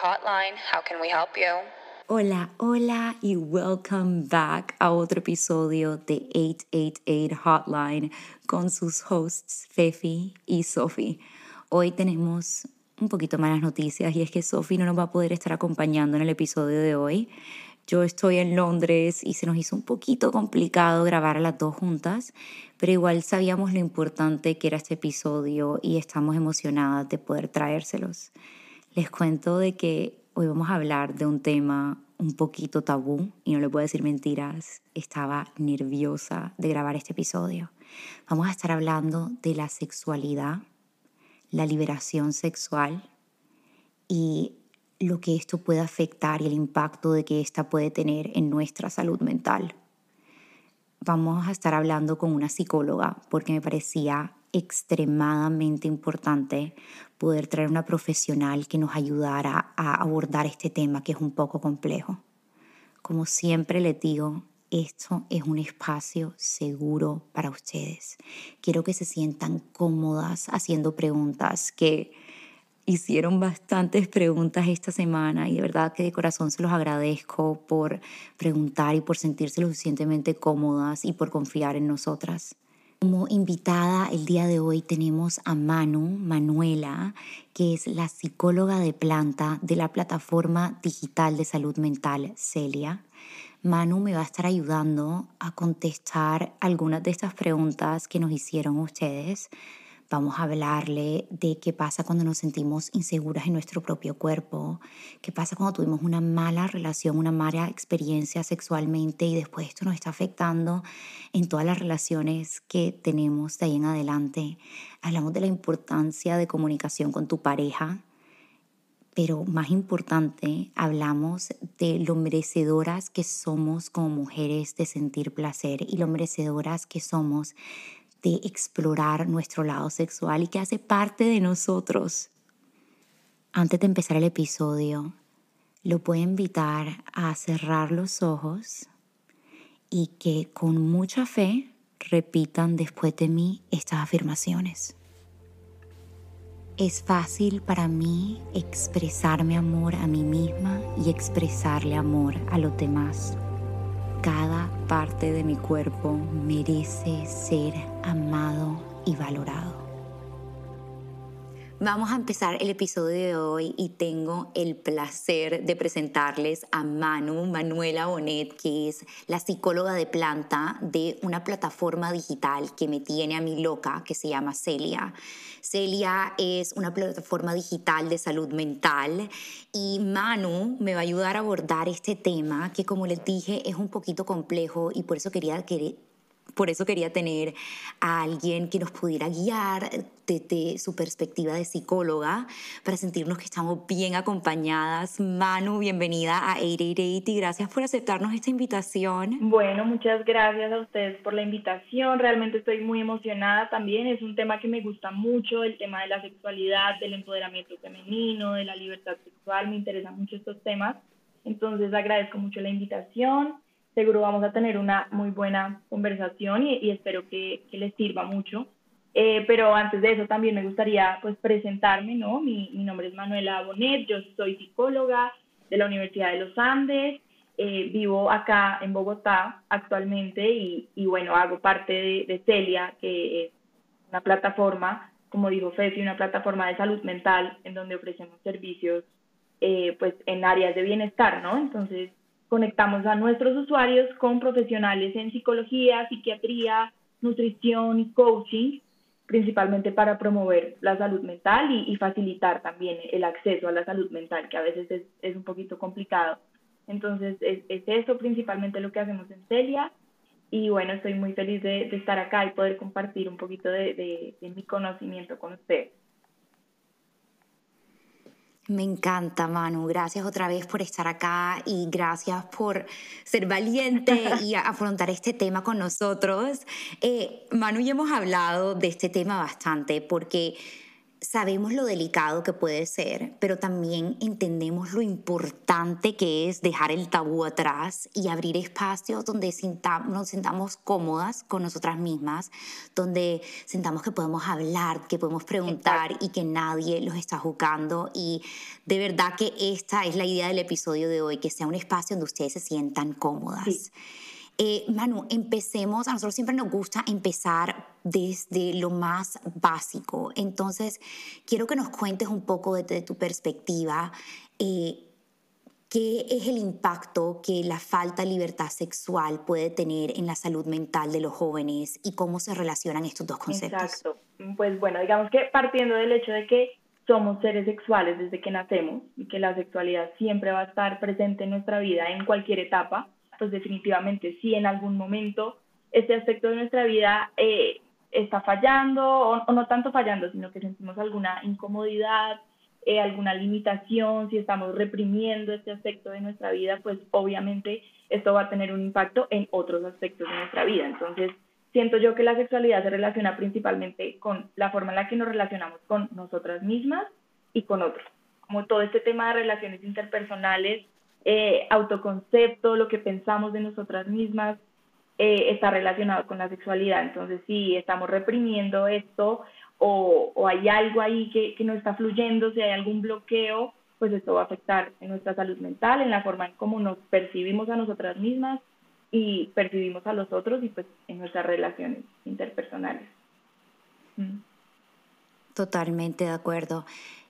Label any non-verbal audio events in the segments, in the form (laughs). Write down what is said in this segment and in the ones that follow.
How can we help you? Hola, hola y welcome back a otro episodio de 888 Hotline con sus hosts Fefi y Sophie. Hoy tenemos un poquito malas noticias y es que Sophie no nos va a poder estar acompañando en el episodio de hoy. Yo estoy en Londres y se nos hizo un poquito complicado grabar a las dos juntas, pero igual sabíamos lo importante que era este episodio y estamos emocionadas de poder traérselos. Les cuento de que hoy vamos a hablar de un tema un poquito tabú y no les puedo decir mentiras, estaba nerviosa de grabar este episodio. Vamos a estar hablando de la sexualidad, la liberación sexual y lo que esto puede afectar y el impacto de que esta puede tener en nuestra salud mental. Vamos a estar hablando con una psicóloga porque me parecía extremadamente importante poder traer una profesional que nos ayudara a abordar este tema que es un poco complejo. Como siempre les digo, esto es un espacio seguro para ustedes. Quiero que se sientan cómodas haciendo preguntas que hicieron bastantes preguntas esta semana y de verdad que de corazón se los agradezco por preguntar y por sentirse lo suficientemente cómodas y por confiar en nosotras. Como invitada el día de hoy tenemos a Manu, Manuela, que es la psicóloga de planta de la plataforma digital de salud mental Celia. Manu me va a estar ayudando a contestar algunas de estas preguntas que nos hicieron ustedes Vamos a hablarle de qué pasa cuando nos sentimos inseguras en nuestro propio cuerpo, qué pasa cuando tuvimos una mala relación, una mala experiencia sexualmente y después esto nos está afectando en todas las relaciones que tenemos de ahí en adelante. Hablamos de la importancia de comunicación con tu pareja, pero más importante, hablamos de lo merecedoras que somos como mujeres de sentir placer y lo merecedoras que somos de explorar nuestro lado sexual y que hace parte de nosotros. Antes de empezar el episodio, lo puedo invitar a cerrar los ojos y que con mucha fe repitan después de mí estas afirmaciones. Es fácil para mí expresarme amor a mí misma y expresarle amor a los demás. Cada parte de mi cuerpo merece ser amado y valorado. Vamos a empezar el episodio de hoy y tengo el placer de presentarles a Manu, Manuela Bonet, que es la psicóloga de planta de una plataforma digital que me tiene a mí loca, que se llama Celia. Celia es una plataforma digital de salud mental y Manu me va a ayudar a abordar este tema que como les dije es un poquito complejo y por eso quería por eso quería tener a alguien que nos pudiera guiar desde su perspectiva de psicóloga para sentirnos que estamos bien acompañadas. Manu, bienvenida a 888 y gracias por aceptarnos esta invitación. Bueno, muchas gracias a ustedes por la invitación. Realmente estoy muy emocionada también. Es un tema que me gusta mucho, el tema de la sexualidad, del empoderamiento femenino, de la libertad sexual. Me interesan mucho estos temas. Entonces agradezco mucho la invitación seguro vamos a tener una muy buena conversación y, espero que, les sirva mucho. Eh, pero antes de eso también me gustaría pues presentarme, ¿no? Mi, nombre es Manuela Bonet, yo soy psicóloga de la Universidad de los Andes, eh, vivo acá en Bogotá actualmente y, bueno, hago parte de, Celia, que es una plataforma, como dijo Fefi, una plataforma de salud mental en donde ofrecemos servicios eh, pues en áreas de bienestar, ¿no? Entonces, conectamos a nuestros usuarios con profesionales en psicología, psiquiatría, nutrición y coaching, principalmente para promover la salud mental y, facilitar también el acceso a la salud mental, que a veces es, es un poquito complicado. Entonces, es, es, eso principalmente lo que hacemos en Celia. Y bueno, estoy muy feliz de, estar acá y poder compartir un poquito de, de mi conocimiento con ustedes. Me encanta, Manu. Gracias otra vez por estar acá y gracias por ser valiente y (laughs) afrontar este tema con nosotros. Eh, Manu y hemos hablado de este tema bastante porque sabemos lo delicado que puede ser, pero también entendemos lo importante que es dejar el tabú atrás y abrir espacios donde nos sintamos cómodas con nosotras mismas, donde sintamos que podemos hablar, que podemos preguntar y que nadie los está juzgando. Y de verdad que esta es la idea del episodio de hoy, que sea un espacio donde ustedes se sientan cómodas. Eh, Manu, empecemos, a nosotros siempre nos gusta empezar desde lo más básico. Entonces, quiero que nos cuentes un poco desde tu perspectiva. Eh, ¿Qué es el impacto que la falta de libertad sexual puede tener en la salud mental de los jóvenes y cómo se relacionan estos dos conceptos? Exacto. Pues bueno, digamos que partiendo del hecho de que somos seres sexuales desde que nacemos y que la sexualidad siempre va a estar presente en nuestra vida en cualquier etapa, pues definitivamente si en algún momento este aspecto de nuestra vida eh, está fallando o, no tanto fallando, sino que sentimos alguna incomodidad, eh, alguna limitación, si estamos reprimiendo este aspecto de nuestra vida, pues obviamente esto va a tener un impacto en otros aspectos de nuestra vida. Entonces, siento yo que la sexualidad se relaciona principalmente con la forma en la que nos relacionamos con nosotras mismas y con otros. Como todo este tema de relaciones interpersonales, eh, autoconcepto, lo que pensamos de nosotras mismas, eh, está relacionado con la sexualidad. Entonces, si estamos reprimiendo esto o, hay algo ahí que, que, no está fluyendo, si hay algún bloqueo, pues esto va a afectar en nuestra salud mental, en la forma en cómo nos percibimos a nosotras mismas y percibimos a los otros y pues en nuestras relaciones interpersonales. Mm. Totalmente de acuerdo.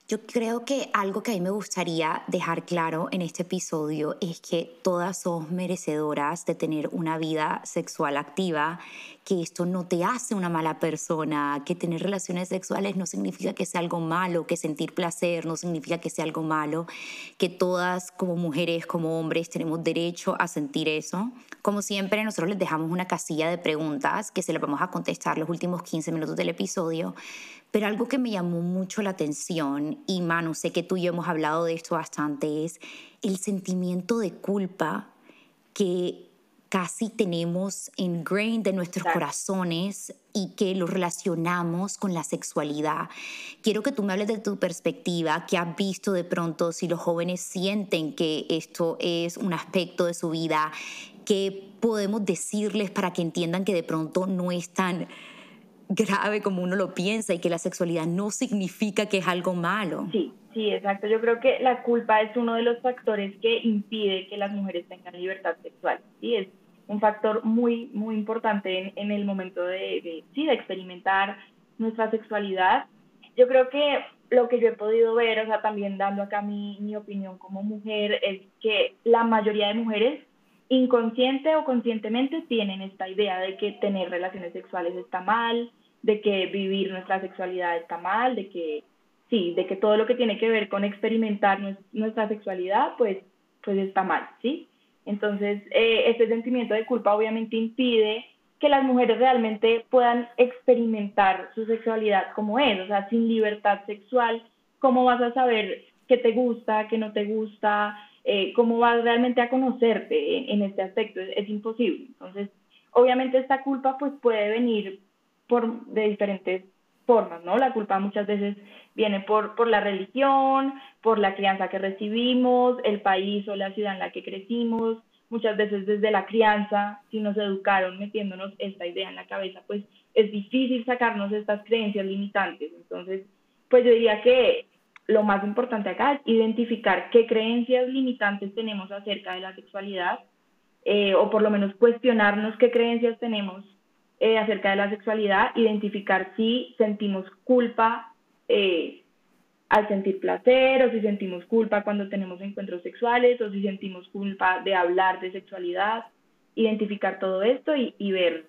Yo creo que algo que a mí me gustaría dejar claro en este episodio es que todas somos merecedoras de tener una vida sexual activa, que esto no te hace una mala persona, que tener relaciones sexuales no significa que sea algo malo, que sentir placer no significa que sea algo malo, que todas como mujeres, como hombres tenemos derecho a sentir eso. Como siempre, nosotros les dejamos una casilla de preguntas que se las vamos a contestar los últimos 15 minutos del episodio pero algo que me llamó mucho la atención, y Manu, sé que tú y yo hemos hablado de esto bastante, es el sentimiento de culpa que casi tenemos ingrained en nuestros corazones y que lo relacionamos con la sexualidad. Quiero que tú me hables de tu perspectiva, que has visto de pronto si los jóvenes sienten que esto es un aspecto de su vida, qué podemos decirles para que entiendan que de pronto no es tan grave como uno lo piensa y que la sexualidad no significa que es algo malo. Sí, sí, exacto. Yo creo que la culpa es uno de los factores que impide que las mujeres tengan libertad sexual. Sí, es un factor muy, muy importante en, el momento de, sí, de experimentar nuestra sexualidad. Yo creo que lo que yo he podido ver, o sea, también dando acá mi, mi opinión como mujer, es que la mayoría de mujeres inconsciente o conscientemente tienen esta idea de que tener relaciones sexuales está mal, de que vivir nuestra sexualidad está mal, de que sí, de que todo lo que tiene que ver con experimentar nuestra sexualidad, pues, pues está mal, ¿sí? Entonces, eh, este sentimiento de culpa obviamente impide que las mujeres realmente puedan experimentar su sexualidad como es, o sea, sin libertad sexual, ¿cómo vas a saber qué te gusta, qué no te gusta, eh, cómo vas realmente a conocerte en, este aspecto? Es, es, imposible. Entonces, obviamente esta culpa pues puede venir por, de diferentes formas, ¿no? La culpa muchas veces viene por, por la religión, por la crianza que recibimos, el país o la ciudad en la que crecimos, muchas veces desde la crianza, si nos educaron metiéndonos esta idea en la cabeza, pues es difícil sacarnos estas creencias limitantes. Entonces, pues yo diría que lo más importante acá es identificar qué creencias limitantes tenemos acerca de la sexualidad, eh, o por lo menos cuestionarnos qué creencias tenemos eh, acerca de la sexualidad, identificar si sentimos culpa eh, al sentir placer o si sentimos culpa cuando tenemos encuentros sexuales o si sentimos culpa de hablar de sexualidad, identificar todo esto y, ver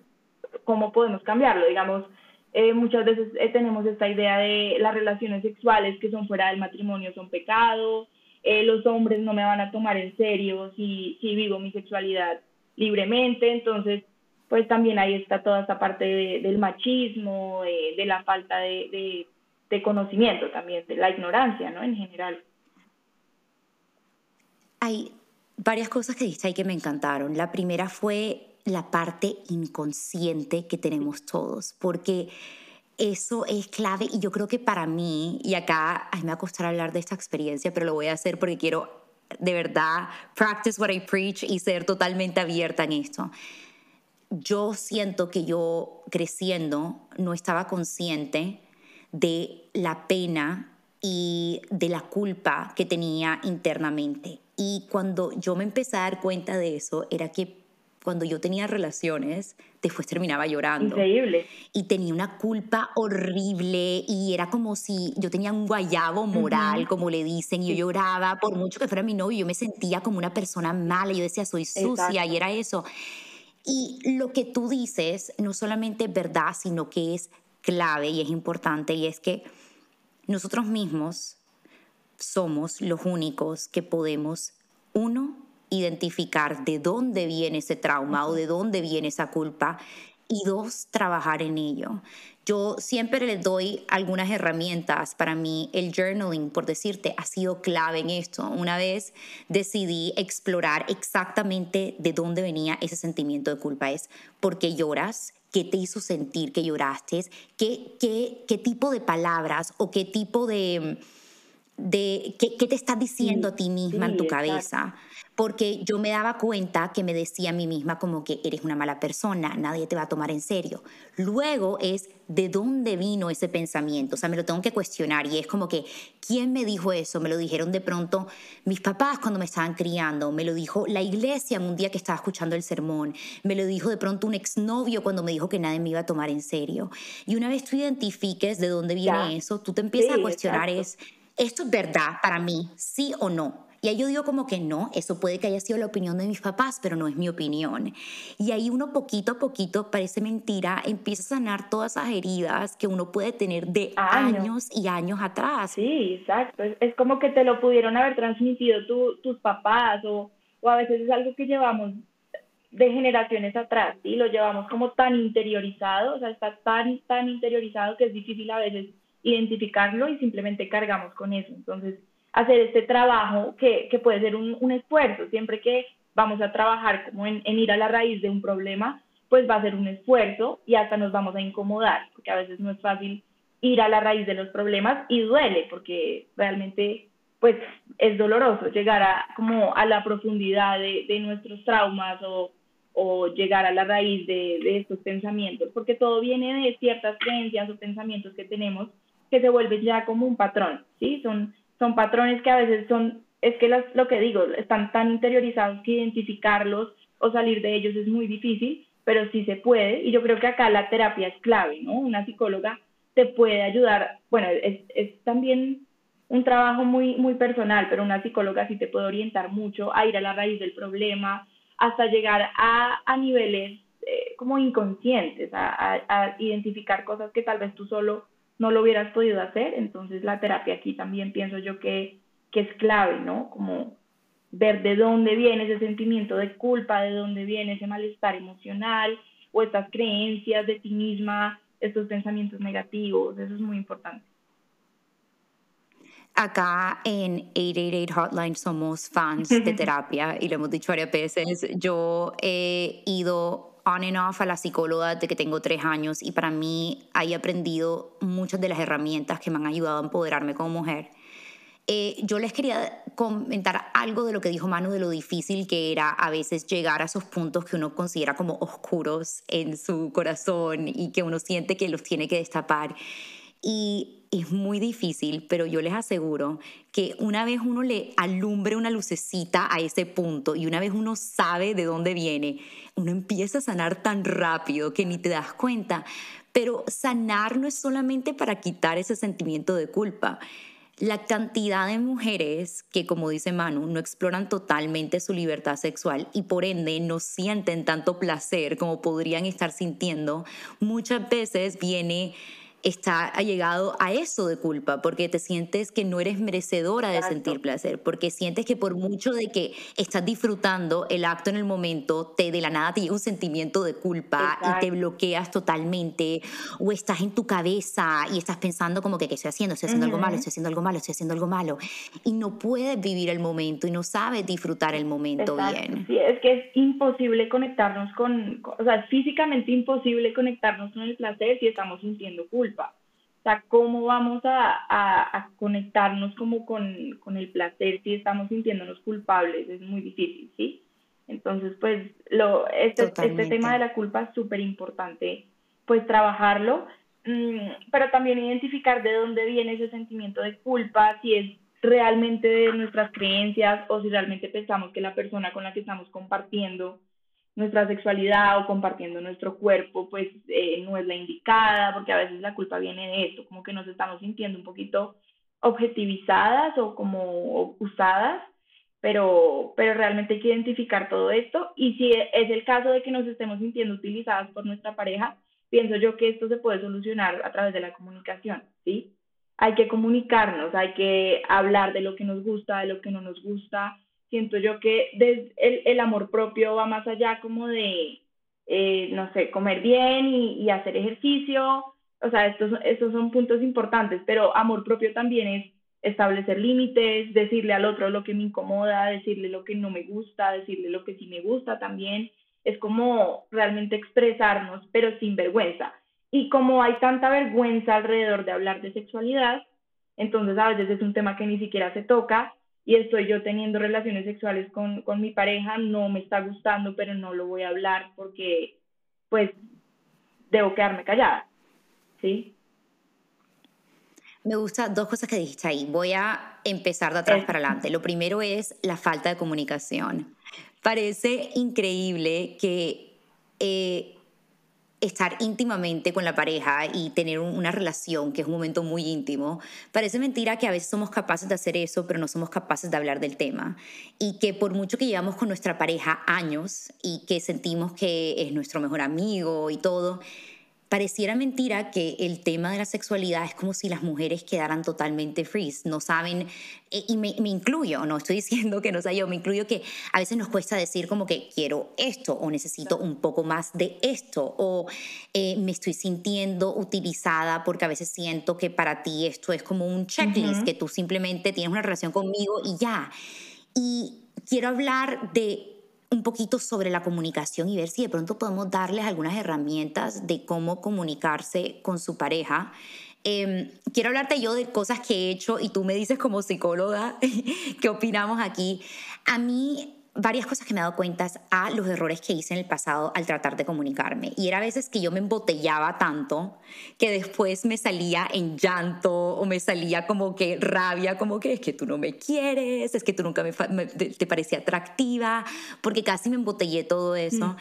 cómo podemos cambiarlo. Digamos, eh, muchas veces tenemos esta idea de las relaciones sexuales que son fuera del matrimonio son pecado, los hombres no me van a tomar en serio si, si vivo mi sexualidad libremente, entonces pues también ahí está toda esta parte del machismo, eh, de la falta de, conocimiento también, de la ignorancia, ¿no? En general. Hay varias cosas que dijiste ahí que me encantaron. La primera fue la parte inconsciente que tenemos todos, porque eso es clave y yo creo que para mí, y acá me va a costar hablar de esta experiencia, pero lo voy a hacer porque quiero de verdad practice what I preach y ser totalmente abierta en esto. Yo siento que yo creciendo no estaba consciente de la pena y de la culpa que tenía internamente. Y cuando yo me empecé a dar cuenta de eso, era que cuando yo tenía relaciones, después terminaba llorando. Increíble. Y tenía una culpa horrible y era como si yo tenía un guayabo moral, como le dicen, y yo lloraba por mucho que fuera mi novio, yo me sentía como una persona mala, yo decía, soy sucia, y era eso. Y lo que tú dices no solamente es verdad, sino que es clave y es importante, y es que nosotros mismos somos los únicos que podemos, uno, identificar de dónde viene ese trauma o de dónde viene esa culpa y dos, trabajar en ello. Yo siempre les doy algunas herramientas. Para mí el journaling, por decirte, ha sido clave en esto. Una vez decidí explorar exactamente de dónde venía ese sentimiento de culpa. Es por qué lloras, qué te hizo sentir que lloraste, qué, qué, qué tipo de palabras o qué tipo de... de qué, qué te estás diciendo a ti misma en tu cabeza porque yo me daba cuenta que me decía a mí misma como que eres una mala persona, nadie te va a tomar en serio. Luego es de dónde vino ese pensamiento, o sea, me lo tengo que cuestionar y es como que, ¿quién me dijo eso? Me lo dijeron de pronto mis papás cuando me estaban criando, me lo dijo la iglesia un día que estaba escuchando el sermón, me lo dijo de pronto un exnovio cuando me dijo que nadie me iba a tomar en serio. Y una vez tú identifiques de dónde viene eso, tú te empiezas a cuestionar es, ¿esto es verdad para mí? ¿Sí o no? Y ahí yo digo como que no, eso puede que haya sido la opinión de mis papás, pero no es mi opinión. Y ahí uno poquito a poquito, parece mentira, empieza a sanar todas esas heridas que uno puede tener de años, y años atrás. Sí, exacto. Es, como que te lo pudieron haber transmitido tus papás o, o a veces es algo que llevamos de generaciones atrás, y Lo llevamos como tan interiorizado, o sea, está tan, tan interiorizado que es difícil a veces identificarlo y simplemente cargamos con eso. Entonces, hacer este trabajo que, que puede ser un, un, esfuerzo. Siempre que vamos a trabajar como en, en, ir a la raíz de un problema, pues va a ser un esfuerzo y hasta nos vamos a incomodar, porque a veces no es fácil ir a la raíz de los problemas y duele, porque realmente pues es doloroso llegar a, como a la profundidad de, de nuestros traumas o, o, llegar a la raíz de, de estos pensamientos, porque todo viene de ciertas creencias o pensamientos que tenemos que se vuelven ya como un patrón, ¿sí? Son son patrones que a veces son, es que lo que digo, están tan interiorizados que identificarlos o salir de ellos es muy difícil, pero sí se puede. Y yo creo que acá la terapia es clave, ¿no? Una psicóloga te puede ayudar, bueno, es, es también un trabajo muy, muy personal, pero una psicóloga sí te puede orientar mucho a ir a la raíz del problema, hasta llegar a, a niveles eh, como inconscientes, a, a, a, identificar cosas que tal vez tú solo no lo hubieras podido hacer. Entonces la terapia aquí también pienso yo que, que es clave, ¿no? Como ver de dónde viene ese sentimiento de culpa, de dónde viene ese malestar emocional o estas creencias de ti misma, estos pensamientos negativos, eso es muy importante. Acá en 888 Hotline somos fans de (laughs) terapia y lo hemos dicho varias veces. Yo he ido on and off a la psicóloga de que tengo tres años y para mí he aprendido muchas de las herramientas que me han ayudado a empoderarme como mujer. Eh, yo les quería comentar algo de lo que dijo Manu de lo difícil que era a veces llegar a esos puntos que uno considera como oscuros en su corazón y que uno siente que los tiene que destapar. Y es muy difícil, pero yo les aseguro que una vez uno le alumbre una lucecita a ese punto y una vez uno sabe de dónde viene, uno empieza a sanar tan rápido que ni te das cuenta. Pero sanar no es solamente para quitar ese sentimiento de culpa. La cantidad de mujeres que, como dice Manu, no exploran totalmente su libertad sexual y por ende no sienten tanto placer como podrían estar sintiendo, muchas veces viene está ha llegado a eso de culpa, porque te sientes que no eres merecedora de sentir placer, porque sientes que por mucho de que estás disfrutando el acto en el momento, te de la nada te llega un sentimiento de culpa y te bloqueas totalmente, o estás en tu cabeza y estás pensando como que ¿qué estoy haciendo? Estoy haciendo algo malo, estoy haciendo algo malo, estoy haciendo algo malo, y no puedes vivir el momento y no sabes disfrutar el momento bien. Sí, es que es imposible conectarnos con, o sea, es físicamente imposible conectarnos con el placer si estamos sintiendo culpa culpa. O sea, ¿cómo vamos a, conectarnos como con, con, el placer si estamos sintiéndonos culpables? Es muy difícil, ¿sí? Entonces, pues, lo, este, este tema de la culpa es súper importante, pues, trabajarlo, mm, pero también identificar de dónde viene ese sentimiento de culpa, si es realmente de nuestras creencias o si realmente pensamos que la persona con la que estamos compartiendo nuestra sexualidad o compartiendo nuestro cuerpo, pues eh, no es la indicada, porque a veces la culpa viene de esto, como que nos estamos sintiendo un poquito objetivizadas o como usadas, pero, pero realmente hay que identificar todo esto y si es el caso de que nos estemos sintiendo utilizadas por nuestra pareja, pienso yo que esto se puede solucionar a través de la comunicación, ¿sí? Hay que comunicarnos, hay que hablar de lo que nos gusta, de lo que no nos gusta, siento yo que el, el, amor propio va más allá como de, eh, no sé, comer bien y, hacer ejercicio, o sea, estos, estos son puntos importantes, pero amor propio también es establecer límites, decirle al otro lo que me incomoda, decirle lo que no me gusta, decirle lo que sí me gusta también, es como realmente expresarnos, pero sin vergüenza. Y como hay tanta vergüenza alrededor de hablar de sexualidad, entonces a veces es un tema que ni siquiera se toca y estoy yo teniendo relaciones sexuales con, con mi pareja, no me está gustando, pero no lo voy a hablar porque pues debo quedarme callada, ¿sí? Me gusta dos cosas que dijiste ahí. Voy a empezar de atrás para adelante. Lo primero es la falta de comunicación. Parece increíble que eh, estar íntimamente con la pareja y tener una relación que es un momento muy íntimo, parece mentira que a veces somos capaces de hacer eso, pero no somos capaces de hablar del tema. Y que por mucho que llevamos con nuestra pareja años y que sentimos que es nuestro mejor amigo y todo, pareciera mentira que el tema de la sexualidad es como si las mujeres quedaran totalmente freeze, no saben, eh, y me, incluyo, no estoy (laughs) diciendo que no sea yo, me incluyo que a veces nos cuesta decir como que quiero esto o necesito un poco más de esto o eh, me estoy sintiendo utilizada porque a veces siento que para ti esto es como un checklist, que tú simplemente tienes una relación conmigo y ya. Y quiero hablar de un poquito sobre la comunicación y ver si de pronto podemos darles algunas herramientas de cómo comunicarse con su pareja. Em, quiero hablarte yo de cosas que he hecho y tú me dices como psicóloga (laughs) qué opinamos aquí. A mí varias cosas que me he dado cuenta a los errores que hice en el pasado al tratar de comunicarme. Y era a veces que yo me embotellaba tanto que después me salía en llanto o me salía como que rabia, como que es que tú no me quieres, es que tú nunca me, te parecía atractiva, porque casi me embotellé todo eso. Mm,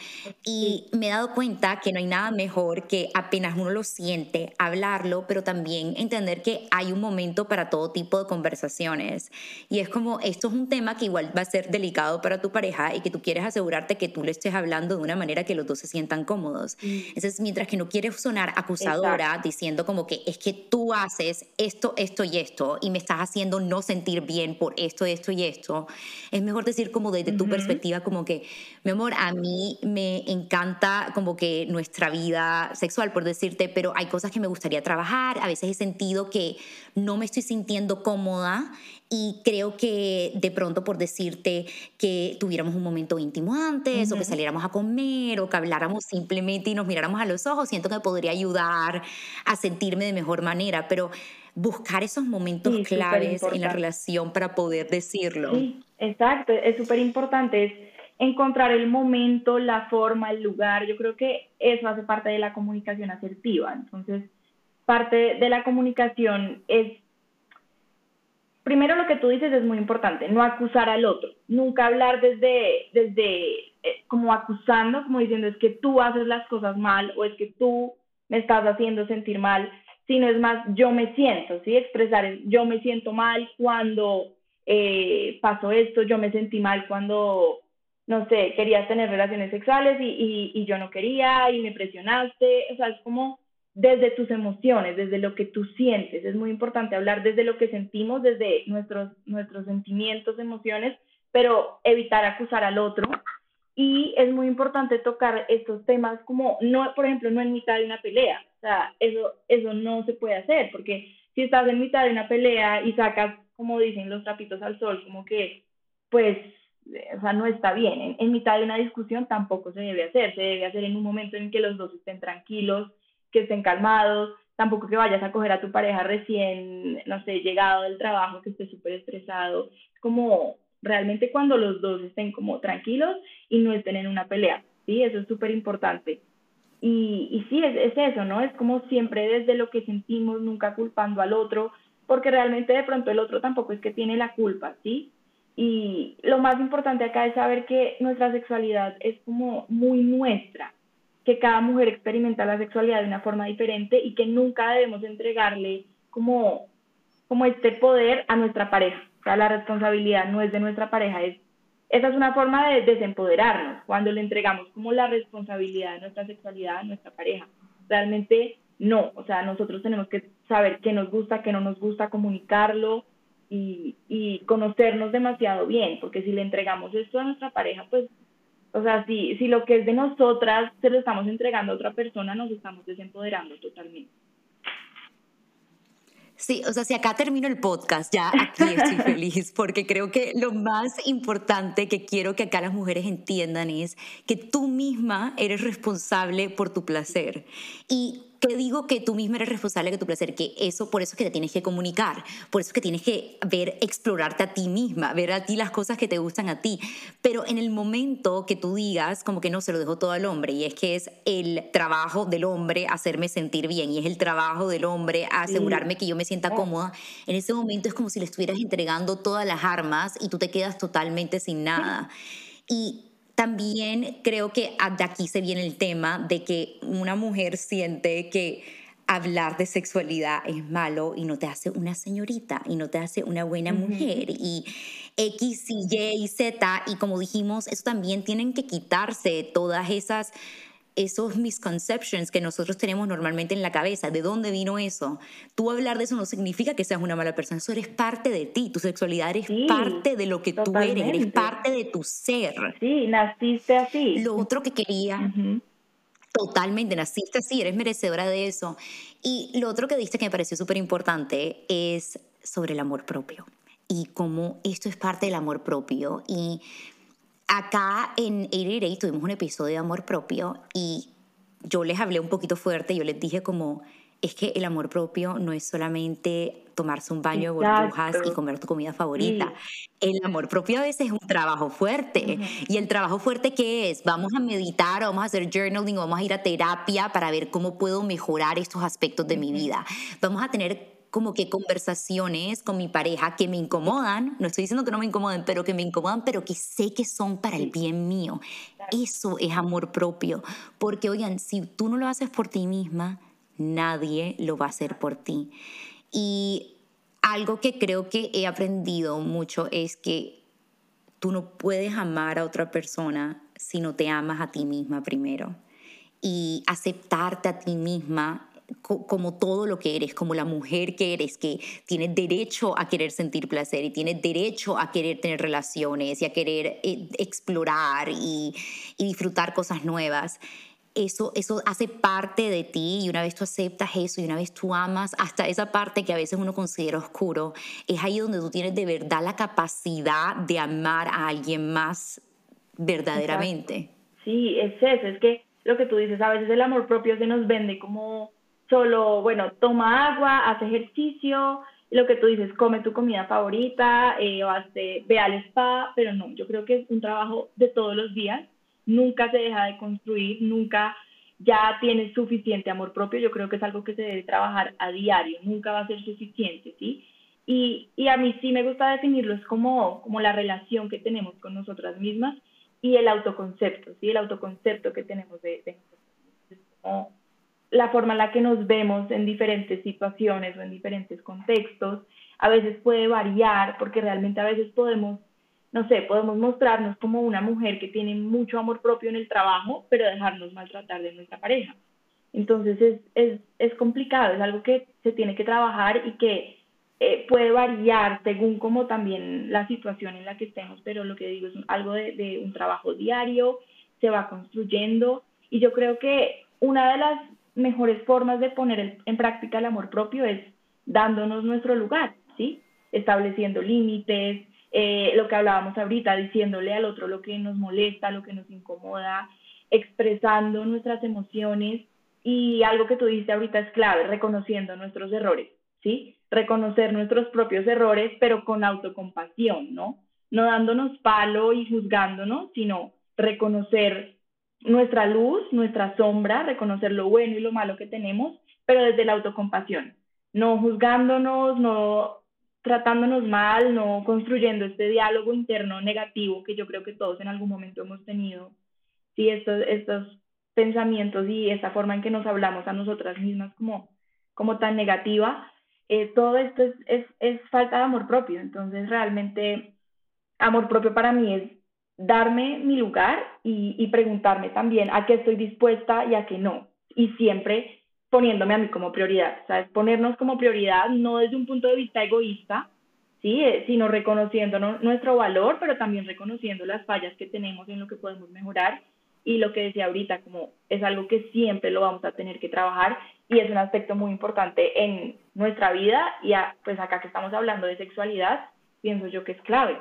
y me he dado cuenta que no hay nada mejor que apenas uno lo siente, hablarlo, pero también entender que hay un momento para todo tipo de conversaciones. Y es como, esto es un tema que igual va a ser delicado para tu pareja y que tú quieres asegurarte que tú le estés hablando de una manera que los dos se sientan cómodos. Mm. Entonces, mientras que no quieres sonar acusadora diciendo como que es que tú haces esto, esto y esto y me estás haciendo no sentir bien por esto, esto y esto, es mejor decir como desde tu perspectiva como que, mi amor, a mí me encanta como que nuestra vida sexual, por decirte, pero hay cosas que me gustaría trabajar, a veces he sentido que no me estoy sintiendo cómoda y creo que de pronto por decirte que tuviéramos un momento íntimo antes o que saliéramos a comer o que habláramos simplemente y nos miráramos a los ojos, siento que podría ayudar a sentirme de mejor manera, pero buscar esos momentos claves en la relación para poder decirlo. Sí, exacto, es súper importante, es encontrar el momento, la forma, el lugar, yo creo que eso hace parte de la comunicación asertiva, entonces parte de la comunicación es primero lo que tú dices es muy importante, no acusar al otro, nunca hablar desde, desde eh, como acusando, como diciendo es que tú haces las cosas mal o es que tú me estás haciendo sentir mal, sino es más yo me siento, ¿sí? Expresar yo me siento mal cuando eh, pasó esto, yo me sentí mal cuando, no sé, querías tener relaciones sexuales y, y, y yo no quería y me presionaste, o sea, es como desde tus emociones, desde lo que tú sientes. Es muy importante hablar desde lo que sentimos, desde nuestros, nuestros sentimientos, emociones, pero evitar acusar al otro. Y es muy importante tocar estos temas como, no, por ejemplo, no en mitad de una pelea. O sea, eso, eso no se puede hacer, porque si estás en mitad de una pelea y sacas, como dicen los trapitos al sol, como que, pues, o sea, no está bien. En, en mitad de una discusión tampoco se debe hacer. Se debe hacer en un momento en que los dos estén tranquilos, que estén calmados. tampoco que vayas a coger a tu pareja recién, no sé, llegado del trabajo, que esté súper estresado, como realmente cuando los dos estén como tranquilos y no estén en una pelea, ¿sí? Eso es súper importante. Y, y sí, es, es eso, ¿no? Es como siempre desde lo que sentimos, nunca culpando al otro, porque realmente de pronto el otro tampoco es que tiene la culpa, ¿sí? Y lo más importante acá es saber que nuestra sexualidad es como muy nuestra, que cada mujer experimenta la sexualidad de una forma diferente y que nunca debemos entregarle como, como este poder a nuestra pareja. O sea, la responsabilidad no es de nuestra pareja, es, esa es una forma de desempoderarnos, cuando le entregamos como la responsabilidad de nuestra sexualidad a nuestra pareja. Realmente no, o sea, nosotros tenemos que saber qué nos gusta, qué no nos gusta, comunicarlo y, y conocernos demasiado bien, porque si le entregamos esto a nuestra pareja, pues o sea, si, si lo que es de nosotras se lo estamos entregando a otra persona, nos estamos desempoderando totalmente. Sí, o sea, si acá termino el podcast, ya aquí estoy (laughs) feliz, porque creo que lo más importante que quiero que acá las mujeres entiendan es que tú misma eres responsable por tu placer. Y que digo que tú misma eres responsable de tu placer, que eso, por eso es que te tienes que comunicar, por eso es que tienes que ver, explorarte a ti misma, ver a ti las cosas que te gustan a ti. Pero en el momento que tú digas, como que no se lo dejo todo al hombre, y es que es el trabajo del hombre hacerme sentir bien, y es el trabajo del hombre asegurarme que yo me sienta cómoda, en ese momento es como si le estuvieras entregando todas las armas y tú te quedas totalmente sin nada. Y también creo que de aquí se viene el tema de que una mujer siente que hablar de sexualidad es malo y no te hace una señorita y no te hace una buena mujer y X y Y y Z y como dijimos, eso también tienen que quitarse todas esas esos misconceptions que nosotros tenemos normalmente en la cabeza. ¿De dónde vino eso? Tú hablar de eso no significa que seas una mala persona, eso eres parte de ti, tu sexualidad es parte de lo que tú eres, eres parte de tu ser. Sí, naciste así. Lo otro que quería... Totalmente, naciste así, eres merecedora de eso. Y lo otro que diste que me pareció súper importante es sobre el amor propio y cómo esto es parte del amor propio. Y acá en 88 tuvimos un episodio de amor propio y yo les hablé un poquito fuerte, yo les dije como, es que el amor propio no es solamente tomarse un baño de burbujas y comer tu comida favorita. El amor propio a veces es un trabajo fuerte. Y el trabajo fuerte qué es? Vamos a meditar, vamos a hacer journaling, vamos a ir a terapia para ver cómo puedo mejorar estos aspectos de mi vida. Vamos a tener como que conversaciones con mi pareja que me incomodan, no estoy diciendo que no me incomoden, pero que me incomodan, pero que sé que son para el bien mío. Eso es amor propio, porque oigan, si tú no lo haces por ti misma, nadie lo va a hacer por ti. Y algo que creo que he aprendido mucho es que tú no puedes amar a otra persona si no te amas a ti misma primero. Y aceptarte a ti misma como todo lo que eres, como la mujer que eres, que tiene derecho a querer sentir placer y tiene derecho a querer tener relaciones y a querer eh, explorar y, disfrutar cosas nuevas. Eso, eso hace parte de ti y una vez tú aceptas eso y una vez tú amas hasta esa parte que a veces uno considera oscuro, es ahí donde tú tienes de verdad la capacidad de amar a alguien más verdaderamente. Sí, es eso, es que lo que tú dices, a veces el amor propio se nos vende como solo, bueno, toma agua, haz ejercicio, lo que tú dices, come tu comida favorita, eh, o hace, ve al spa, pero no, yo creo que es un trabajo de todos los días, nunca se deja de construir, nunca ya tienes suficiente amor propio, yo creo que es algo que se debe trabajar a diario, nunca va a ser suficiente, ¿sí? Y, y a mí sí me gusta definirlo, es como, como la relación que tenemos con nosotras mismas y el autoconcepto, ¿sí? El autoconcepto que tenemos de, de nosotros la forma en la que nos vemos en diferentes situaciones o en diferentes contextos, a veces puede variar porque realmente a veces podemos, no sé, podemos mostrarnos como una mujer que tiene mucho amor propio en el trabajo, pero dejarnos maltratar de nuestra pareja. Entonces es, es, es complicado, es algo que se tiene que trabajar y que eh, puede variar según como también la situación en la que estemos, pero lo que digo es algo de, de un trabajo diario, se va construyendo y yo creo que una de las mejores formas de poner en práctica el amor propio es dándonos nuestro lugar, ¿sí? Estableciendo límites, eh, lo que hablábamos ahorita, diciéndole al otro lo que nos molesta, lo que nos incomoda, expresando nuestras emociones y algo que tú dijiste ahorita es clave, reconociendo nuestros errores, ¿sí? Reconocer nuestros propios errores, pero con autocompasión, ¿no? No dándonos palo y juzgándonos, sino reconocer nuestra luz, nuestra sombra, reconocer lo bueno y lo malo que tenemos, pero desde la autocompasión, no juzgándonos, no tratándonos mal, no construyendo este diálogo interno negativo que yo creo que todos en algún momento hemos tenido. Sí, estos, estos pensamientos y esta forma en que nos hablamos a nosotras mismas como, como tan negativa, eh, todo esto es, es, es falta de amor propio. Entonces, realmente, amor propio para mí es darme mi lugar y, y, preguntarme también a qué estoy dispuesta y a qué no. Y siempre poniéndome a mí como prioridad, ¿sabes? Ponernos como prioridad no desde un punto de vista egoísta, ¿sí? Eh, sino reconociendo nuestro valor, pero también reconociendo las fallas que tenemos en lo que podemos mejorar. Y lo que decía ahorita, como es algo que siempre lo vamos a tener que trabajar y es un aspecto muy importante en nuestra vida y pues acá que estamos hablando de sexualidad, pienso yo que es clave.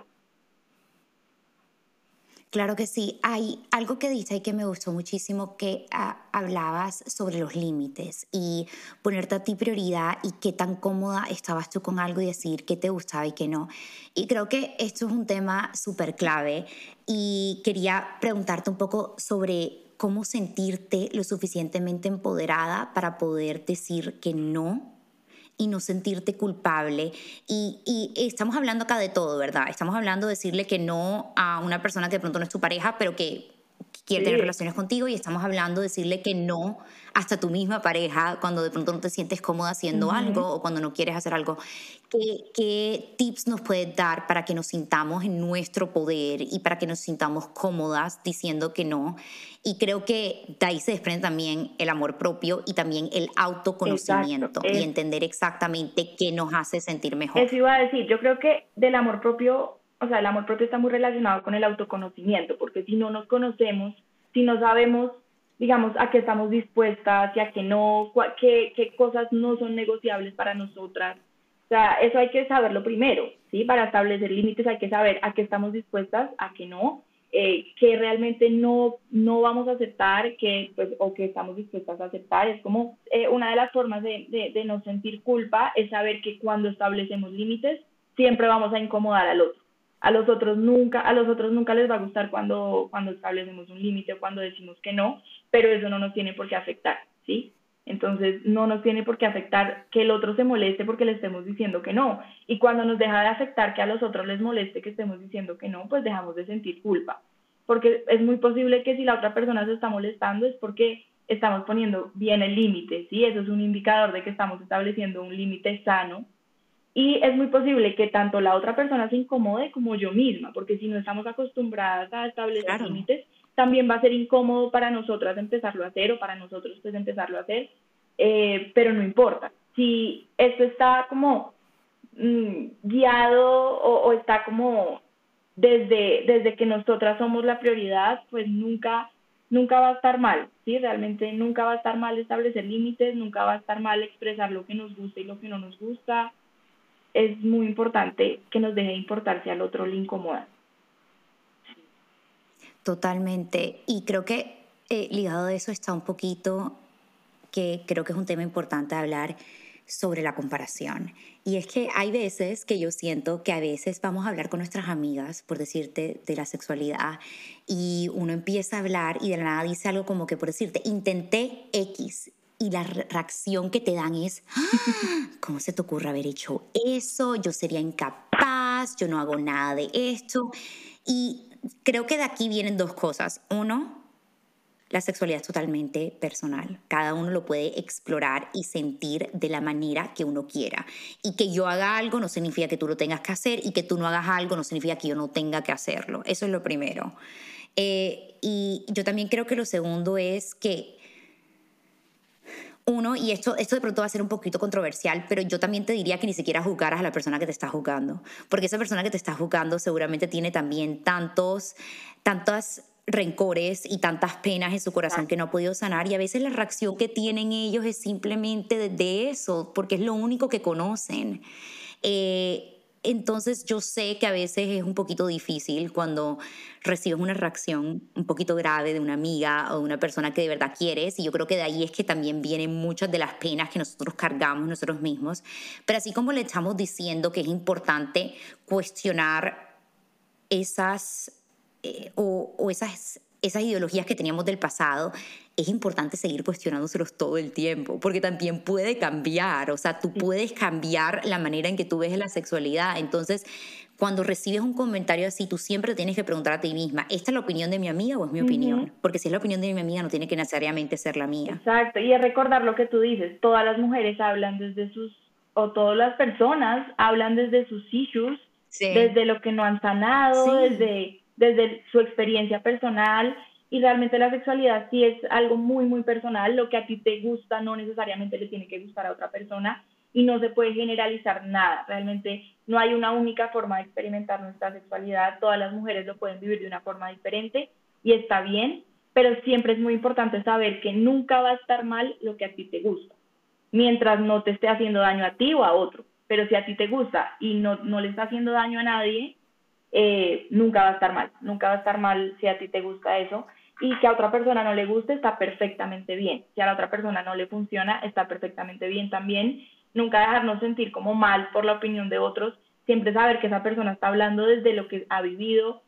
Claro que sí. Hay algo que dice y que me gustó muchísimo, que ah, hablabas sobre los límites y ponerte a ti prioridad y qué tan cómoda estabas tú con algo y decir qué te gustaba y qué no. Y creo que esto es un tema súper clave y quería preguntarte un poco sobre cómo sentirte lo suficientemente empoderada para poder decir que no y no sentirte culpable. Y, estamos hablando acá de todo, ¿verdad? Estamos hablando de decirle que no a una persona que de pronto no es tu pareja, pero que quiere tener relaciones contigo y estamos hablando de decirle que no hasta tu misma pareja cuando de pronto no te sientes cómoda haciendo algo o cuando no quieres hacer algo. ¿Qué, ¿Qué, tips nos puedes dar para que nos sintamos en nuestro poder y para que nos sintamos cómodas diciendo que no? Y creo que de ahí se desprende también el amor propio y también el autoconocimiento y entender exactamente qué nos hace sentir mejor. Eso iba a decir, yo creo que del amor propio o sea, el amor propio está muy relacionado con el autoconocimiento, porque si no nos conocemos, si no sabemos, digamos, a qué estamos dispuestas y a qué no, qué, qué cosas no son negociables para nosotras, o sea, eso hay que saberlo primero, ¿sí? Para establecer límites hay que saber a qué estamos dispuestas, a qué no, eh, que realmente no, no vamos a aceptar, que, pues, o que estamos dispuestas a aceptar. Es como eh, una de las formas de, de, de no sentir culpa, es saber que cuando establecemos límites, siempre vamos a incomodar al otro a los otros nunca, a los otros nunca les va a gustar cuando, cuando establecemos un límite o cuando decimos que no, pero eso no nos tiene por qué afectar, ¿sí? Entonces no nos tiene por qué afectar que el otro se moleste porque le estemos diciendo que no. Y cuando nos deja de afectar que a los otros les moleste que estemos diciendo que no, pues dejamos de sentir culpa. Porque es muy posible que si la otra persona se está molestando es porque estamos poniendo bien el límite, ¿sí? Eso es un indicador de que estamos estableciendo un límite sano y es muy posible que tanto la otra persona se incomode como yo misma, porque si no estamos acostumbradas a establecer límites, también va a ser incómodo para nosotras empezarlo a hacer o para nosotros pues empezarlo a hacer, eh, pero no importa. Si esto está como mm, guiado o, o, está como desde, desde que nosotras somos la prioridad, pues nunca, nunca va a estar mal, ¿sí? Realmente nunca va a estar mal establecer límites, nunca va a estar mal expresar lo que nos gusta y lo que no nos gusta, es muy importante que nos deje de importar si al otro le incomoda. Totalmente. Y creo que eh, ligado a eso está un poquito, que creo que es un tema importante hablar sobre la comparación. Y es que hay veces que yo siento que a veces vamos a hablar con nuestras amigas, por decirte, de la sexualidad, y uno empieza a hablar y de la nada dice algo como que, por decirte, intenté X y la reacción que te dan es, ah, (gasps) ¿cómo se te ocurre haber hecho eso? Yo sería incapaz, yo no hago nada de esto. Y creo que de aquí vienen dos cosas. Uno, la sexualidad es totalmente personal. Cada uno lo puede explorar y sentir de la manera que uno quiera. Y que yo haga algo no significa que tú lo tengas que hacer y que tú no hagas algo no significa que yo no tenga que hacerlo. Eso es lo primero. Eh, y yo también creo que lo segundo es que uno, y esto, esto de pronto va a ser un poquito controversial, pero yo también te diría que ni siquiera juzgaras a la persona que te está juzgando, porque esa persona que te está juzgando seguramente tiene también tantos, tantas rencores y tantas penas en su corazón que no ha podido sanar y a veces la reacción que tienen ellos es simplemente de, eso, porque es lo único que conocen. Eh, entonces yo sé que a veces es un poquito difícil cuando recibes una reacción un poquito grave de una amiga o de una persona que de verdad quieres y yo creo que de ahí es que también vienen muchas de las penas que nosotros cargamos nosotros mismos. Pero así como le estamos diciendo que es importante cuestionar esas eh, o, o esas esas ideologías que teníamos del pasado, es importante seguir cuestionándoselos todo el tiempo, porque también puede cambiar, o sea, tú puedes cambiar la manera en que tú ves la sexualidad. Entonces, cuando recibes un comentario así, tú siempre tienes que preguntar a ti misma, ¿esta es la opinión de mi amiga o es mi opinión? Porque si es la opinión de mi amiga, no tiene que necesariamente ser la mía. Exacto, y es recordar lo que tú dices, todas las mujeres hablan desde sus, o todas las personas hablan desde sus issues, desde lo que no han sanado, desde desde su experiencia personal y realmente la sexualidad sí es algo muy, muy personal. Lo que a ti te gusta no necesariamente le tiene que gustar a otra persona y no se puede generalizar nada. Realmente no hay una única forma de experimentar nuestra sexualidad. Todas las mujeres lo pueden vivir de una forma diferente y está bien, pero siempre es muy importante saber que nunca va a estar mal lo que a ti te gusta, mientras no te esté haciendo daño a ti o a otro. Pero si a ti te gusta y no, no le está haciendo daño a nadie, eh, nunca va a estar mal, nunca va a estar mal si a ti te gusta eso y que a otra persona no le guste está perfectamente bien, si a la otra persona no le funciona está perfectamente bien también, nunca dejarnos sentir como mal por la opinión de otros, siempre saber que esa persona está hablando desde lo que ha vivido,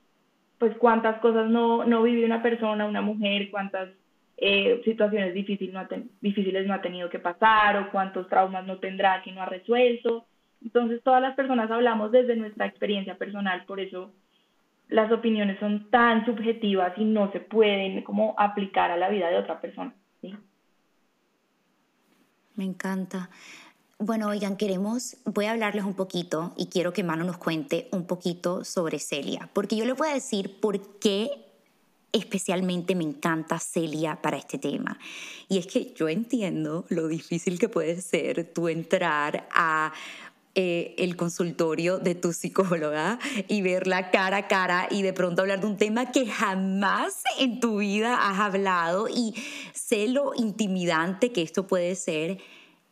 pues cuántas cosas no, no vive una persona, una mujer, cuántas eh, situaciones difíciles no, ha difíciles no ha tenido que pasar o cuántos traumas no tendrá que no ha resuelto. Entonces todas las personas hablamos desde nuestra experiencia personal, por eso las opiniones son tan subjetivas y no se pueden como aplicar a la vida de otra persona. ¿sí? Me encanta. Bueno, oigan, queremos, voy a hablarles un poquito y quiero que Mano nos cuente un poquito sobre Celia, porque yo le voy a decir por qué especialmente me encanta Celia para este tema. Y es que yo entiendo lo difícil que puede ser tú entrar a eh, el consultorio de tu psicóloga y verla cara a cara y de pronto hablar de un tema que jamás en tu vida has hablado y sé lo intimidante que esto puede ser.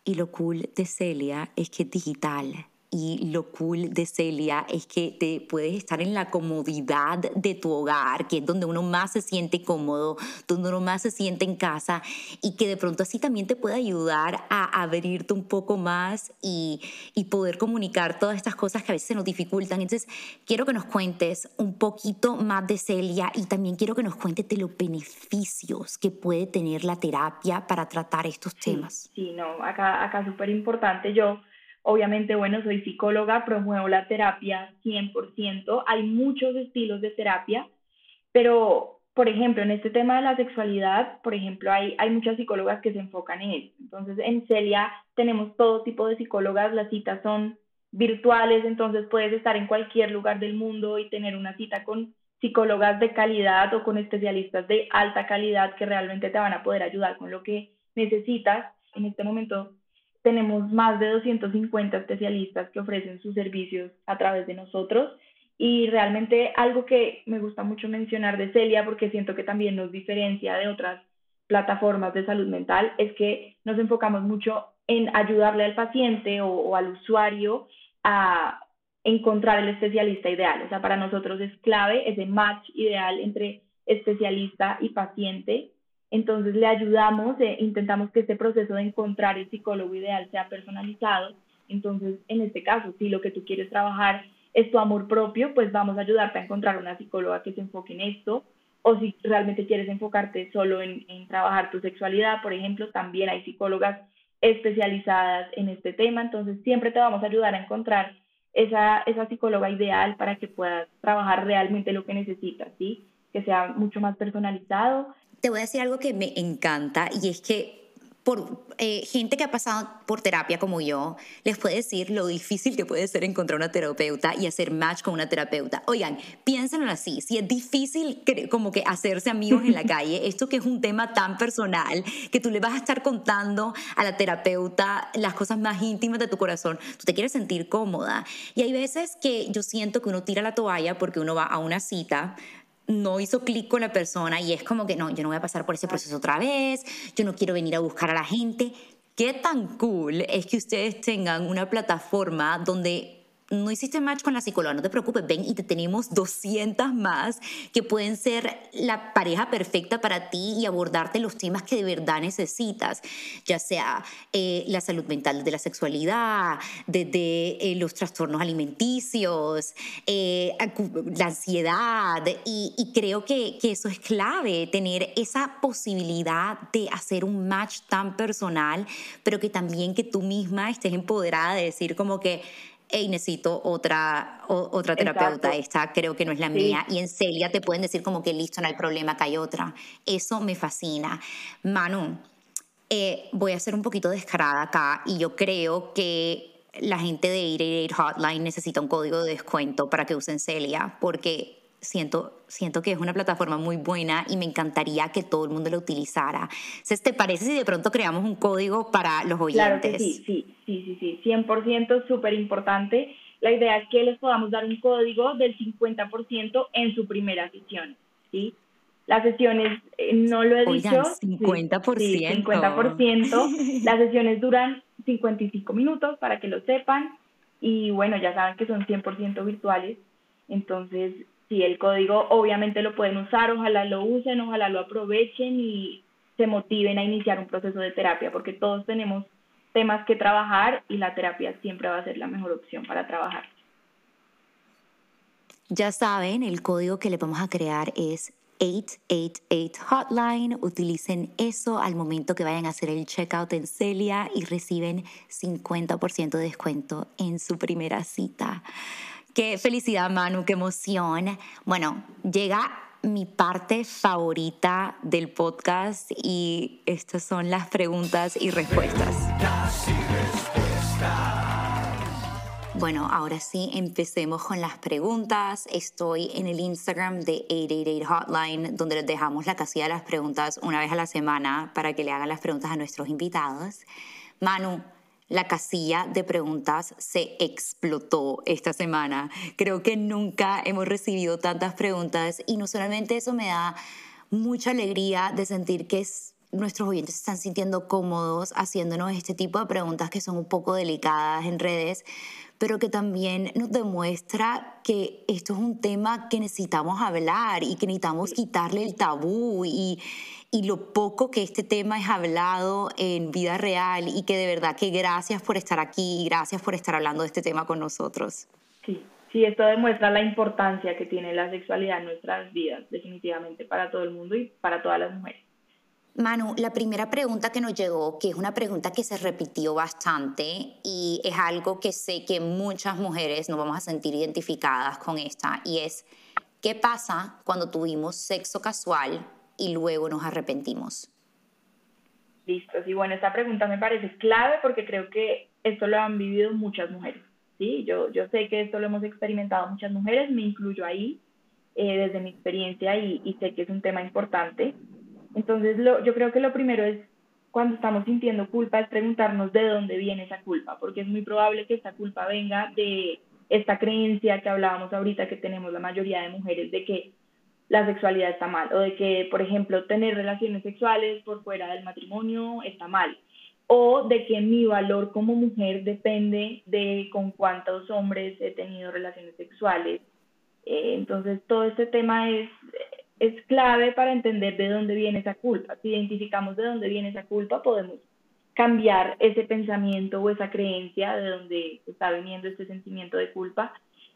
Y lo cool de Celia es que es digital y lo cool de Celia es que te puedes estar en la comodidad de tu hogar, que es donde uno más se siente cómodo, donde uno más se siente en casa y que de pronto así también te puede ayudar a abrirte un poco más y, y poder comunicar todas estas cosas que a veces se nos dificultan. Entonces, quiero que nos cuentes un poquito más de Celia y también quiero que nos cuentes de los beneficios que puede tener la terapia para tratar estos temas. Sí, no, acá, acá súper importante. Yo Obviamente, bueno, soy psicóloga, promuevo la terapia 100%. Hay muchos estilos de terapia, pero, por ejemplo, en este tema de la sexualidad, por ejemplo, hay, hay muchas psicólogas que se enfocan en eso. Entonces, en Celia tenemos todo tipo de psicólogas, las citas son virtuales, entonces puedes estar en cualquier lugar del mundo y tener una cita con psicólogas de calidad o con especialistas de alta calidad que realmente te van a poder ayudar con lo que necesitas. En este momento tenemos más de 250 especialistas que ofrecen sus servicios a través de nosotros y realmente algo que me gusta mucho mencionar de Celia porque siento que también nos diferencia de otras plataformas de salud mental es que nos enfocamos mucho en ayudarle al paciente o, al usuario a encontrar el especialista ideal. O sea, para nosotros es clave ese match ideal entre especialista y paciente entonces le ayudamos, e intentamos que este proceso de encontrar el psicólogo ideal sea personalizado. Entonces, en este caso, si lo que tú quieres trabajar es tu amor propio, pues vamos a ayudarte a encontrar una psicóloga que se enfoque en esto. O si realmente quieres enfocarte solo en, en trabajar tu sexualidad, por ejemplo, también hay psicólogas especializadas en este tema. Entonces, siempre te vamos a ayudar a encontrar esa, esa psicóloga ideal para que puedas trabajar realmente lo que necesitas, ¿sí? Que sea mucho más personalizado te voy a decir algo que me encanta y es que por eh, gente que ha pasado por terapia como yo, les puede decir lo difícil que puede ser encontrar una terapeuta y hacer match con una terapeuta. Oigan, piénsenlo así, si es difícil como que hacerse amigos en la (laughs) calle, esto que es un tema tan personal, que tú le vas a estar contando a la terapeuta las cosas más íntimas de tu corazón, tú te quieres sentir cómoda. Y hay veces que yo siento que uno tira la toalla porque uno va a una cita no hizo clic con la persona y es como que no, yo no voy a pasar por ese proceso otra vez, yo no quiero venir a buscar a la gente. ¿Qué tan cool es que ustedes tengan una plataforma donde no hiciste match con la psicóloga, no te preocupes, ven y te tenemos 200 más que pueden ser la pareja perfecta para ti y abordarte los temas que de verdad necesitas, ya sea eh, la salud mental de la sexualidad, desde eh, los trastornos alimenticios, eh, la ansiedad, y, creo que, que eso es clave, tener esa posibilidad de hacer un match tan personal, pero que también que tú misma estés empoderada de decir como que hey, necesito otra, otra terapeuta, esta creo que no es la mía. Y en Celia te pueden decir como que listo, no hay problema, que hay otra. Eso me fascina. Manu, eh, voy a ser un poquito descarada acá y yo creo que la gente de 888 Hotline necesita un código de descuento para que usen Celia, porque siento, siento que es una plataforma muy buena y me encantaría que todo el mundo la utilizara. ¿Te parece si de pronto creamos un código para los oyentes? Claro que sí, sí, sí, sí, sí, 100% súper importante. La idea es que les podamos dar un código del 50% en su primera sesión, ¿sí? Las sesiones, eh, no lo he dicho. 50%. Sí, 50%. (laughs) Las sesiones duran 55 minutos para que lo sepan. Y bueno, ya saben que son 100% virtuales. Entonces, sí, el código obviamente lo pueden usar, ojalá lo usen, ojalá lo aprovechen y se motiven a iniciar un proceso de terapia, porque todos tenemos temas que trabajar y la terapia siempre va a ser la mejor opción para trabajar. Ya saben, el código que le vamos a crear es 888 Hotline. Utilicen eso al momento que vayan a hacer el checkout en Celia y reciben 50% de descuento en su primera cita. Qué felicidad, Manu, qué emoción. Bueno, llega mi parte favorita del podcast y estas son las preguntas y respuestas. Bueno, ahora sí, empecemos con las preguntas. Estoy en el Instagram de 888 Hotline, donde les dejamos la casilla de las preguntas una vez a la semana para que le hagan las preguntas a nuestros invitados. Manu, la casilla de preguntas se explotó esta semana. Creo que nunca hemos recibido tantas preguntas y no solamente eso me da mucha alegría de sentir que nuestros oyentes se están sintiendo cómodos haciéndonos este tipo de preguntas que son un poco delicadas en redes, pero que también nos demuestra que esto es un tema que necesitamos hablar y que necesitamos quitarle el tabú y, y lo poco que este tema es hablado en vida real y que de verdad que gracias por estar aquí y gracias por estar hablando de este tema con nosotros. Sí, sí, esto demuestra la importancia que tiene la sexualidad en nuestras vidas, definitivamente para todo el mundo y para todas las mujeres. Manu, la primera pregunta que nos llegó, que es una pregunta que se repitió bastante y es algo que sé que muchas mujeres nos vamos a sentir identificadas con esta, y es, ¿qué pasa cuando tuvimos sexo casual y luego nos arrepentimos? Listo, sí, bueno, esta pregunta me parece clave porque creo que esto lo han vivido muchas mujeres, ¿sí? Yo, yo sé que esto lo hemos experimentado muchas mujeres, me incluyo ahí eh, desde mi experiencia y, y, sé que es un tema importante. Entonces, lo, yo creo que lo primero es, cuando estamos sintiendo culpa, es preguntarnos de dónde viene esa culpa, porque es muy probable que esta culpa venga de esta creencia que hablábamos ahorita que tenemos la mayoría de mujeres de que la sexualidad está mal, o de que, por ejemplo, tener relaciones sexuales por fuera del matrimonio está mal, o de que mi valor como mujer depende de con cuántos hombres he tenido relaciones sexuales. Eh, entonces, todo este tema es, es clave para entender de dónde viene esa culpa. Si identificamos de dónde viene esa culpa, podemos cambiar ese pensamiento o esa creencia de dónde está viniendo este sentimiento de culpa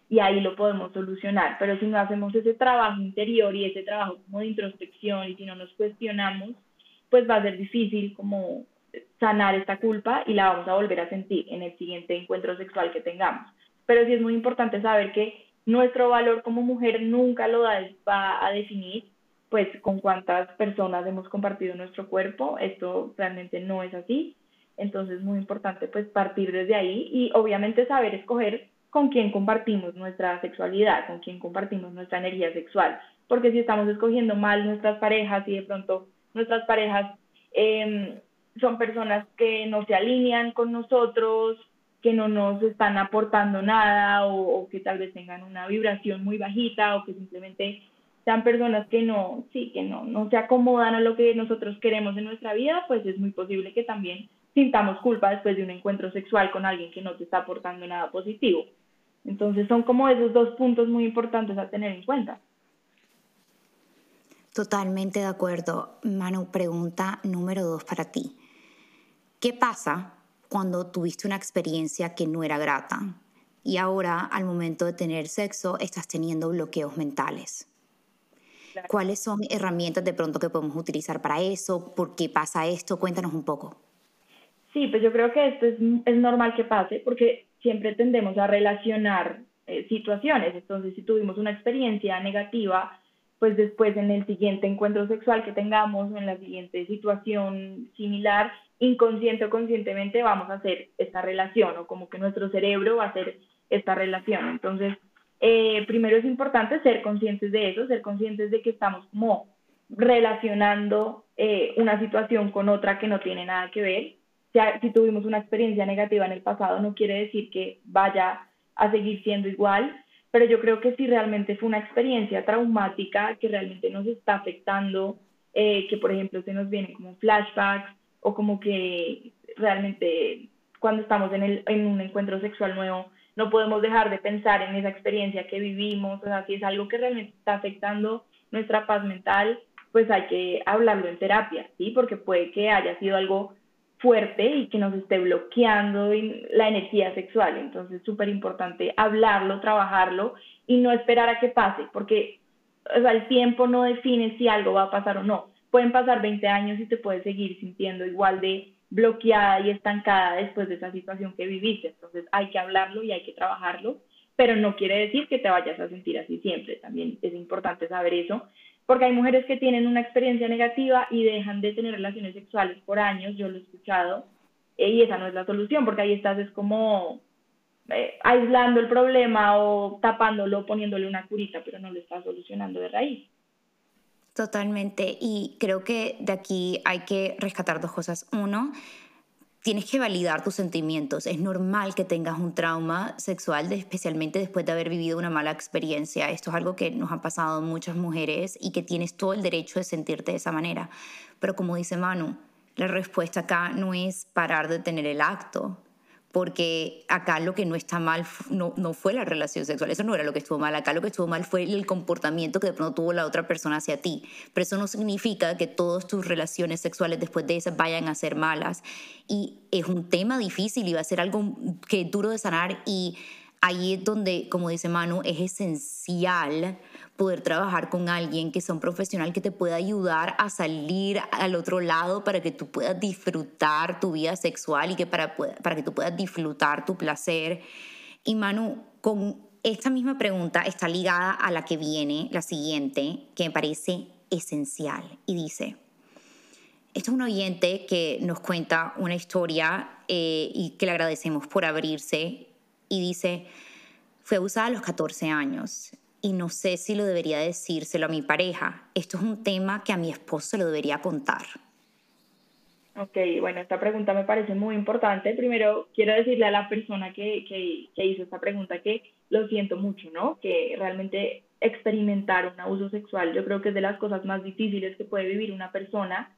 y ahí lo podemos solucionar. Pero si no hacemos ese trabajo interior y ese trabajo como de introspección y si no nos cuestionamos, pues va a ser difícil como sanar esta culpa y la vamos a volver a sentir en el siguiente encuentro sexual que tengamos. Pero sí es muy importante saber que nuestro valor como mujer nunca lo va a definir pues con cuántas personas hemos compartido nuestro cuerpo, esto realmente no es así, entonces es muy importante pues partir desde ahí y obviamente saber escoger con quién compartimos nuestra sexualidad, con quién compartimos nuestra energía sexual. Porque si estamos escogiendo mal nuestras parejas y de pronto nuestras parejas em, son personas que no se alinean con nosotros, que no nos están aportando nada o, que tal vez tengan una vibración muy bajita o que simplemente sean personas que no, sí, que no, no se acomodan a lo que nosotros queremos en nuestra vida, pues es muy posible que también sintamos culpa después de un encuentro sexual con alguien que no te está aportando nada positivo. Entonces son como esos dos puntos muy importantes a tener en cuenta. Totalmente de acuerdo. Manu, pregunta número dos para ti. ¿Qué pasa cuando tuviste una experiencia que no era grata y ahora al momento de tener sexo estás teniendo bloqueos mentales? ¿Cuáles son herramientas de pronto que podemos utilizar para eso? ¿Por qué pasa esto? Cuéntanos un poco. Sí, pues yo creo que esto es, es normal que pase porque siempre tendemos a relacionar eh, situaciones. Entonces, si tuvimos una experiencia negativa, pues después en el siguiente encuentro sexual que tengamos, en la siguiente situación similar, inconsciente o conscientemente vamos a hacer esta relación o como que nuestro cerebro va a hacer esta relación. Entonces, eh, primero es importante ser conscientes de eso, ser conscientes de que estamos como relacionando eh, una situación con otra que no tiene nada que ver. sea, si tuvimos una experiencia negativa en el pasado, no quiere decir que vaya a seguir siendo igual, pero yo creo que si realmente fue una experiencia traumática que realmente nos está afectando, eh, que por ejemplo se nos vienen como flashbacks o como que realmente cuando estamos en, el, en un encuentro sexual nuevo no podemos dejar de pensar en esa experiencia que vivimos, o sea, si es algo que realmente está afectando nuestra paz mental, pues hay que hablarlo en terapia, ¿sí? Porque puede que haya sido algo fuerte y que nos esté bloqueando la energía sexual. Entonces es súper importante hablarlo, trabajarlo y no esperar a que pase, porque o sea, el tiempo no define si algo va a pasar o no. Pueden pasar 20 años y te puedes seguir sintiendo igual de bloqueada y estancada después de esa situación que viviste. Entonces hay que hablarlo y hay que trabajarlo, pero no quiere decir que te vayas a sentir así siempre. También es importante saber eso, porque hay mujeres que tienen una experiencia negativa y dejan de tener relaciones sexuales por años, yo lo he escuchado, eh, y esa no es la solución, porque ahí estás es como eh, aislando el problema o tapándolo, poniéndole una curita, pero no lo estás solucionando de raíz. Totalmente. Y creo que de aquí hay que rescatar dos cosas. Uno, tienes que validar tus sentimientos. Es normal que tengas un trauma sexual, especialmente después de haber vivido una mala experiencia. Esto es algo que nos ha pasado muchas mujeres y que tienes todo el derecho de sentirte de esa manera. Pero como dice Manu, la respuesta acá no es parar de tener el acto, porque acá lo que no está mal no, no, fue la relación sexual, eso no era lo que estuvo mal, acá lo que estuvo mal fue el comportamiento que de pronto tuvo la otra persona hacia ti, pero eso no significa que todas tus relaciones sexuales después de esas vayan a ser malas y es un tema difícil y va a ser algo que es duro de sanar y ahí es donde, como dice Manu, es esencial poder trabajar con alguien que sea un profesional que te pueda ayudar a salir al otro lado para que tú puedas disfrutar tu vida sexual y que para, para que tú puedas disfrutar tu placer. Y Manu, con esta misma pregunta está ligada a la que viene, la siguiente, que me parece esencial. Y dice, esto es un oyente que nos cuenta una historia eh, y que le agradecemos por abrirse. Y dice, fue abusada a los 14 años y no sé si lo debería decírselo a mi pareja. Esto es un tema que a mi esposo lo debería contar. Ok, bueno, esta pregunta me parece muy importante. Primero, quiero decirle a la persona que, que, que hizo esta pregunta que lo siento mucho, ¿no? Que realmente experimentar un abuso sexual yo creo que es de las cosas más difíciles que puede vivir una persona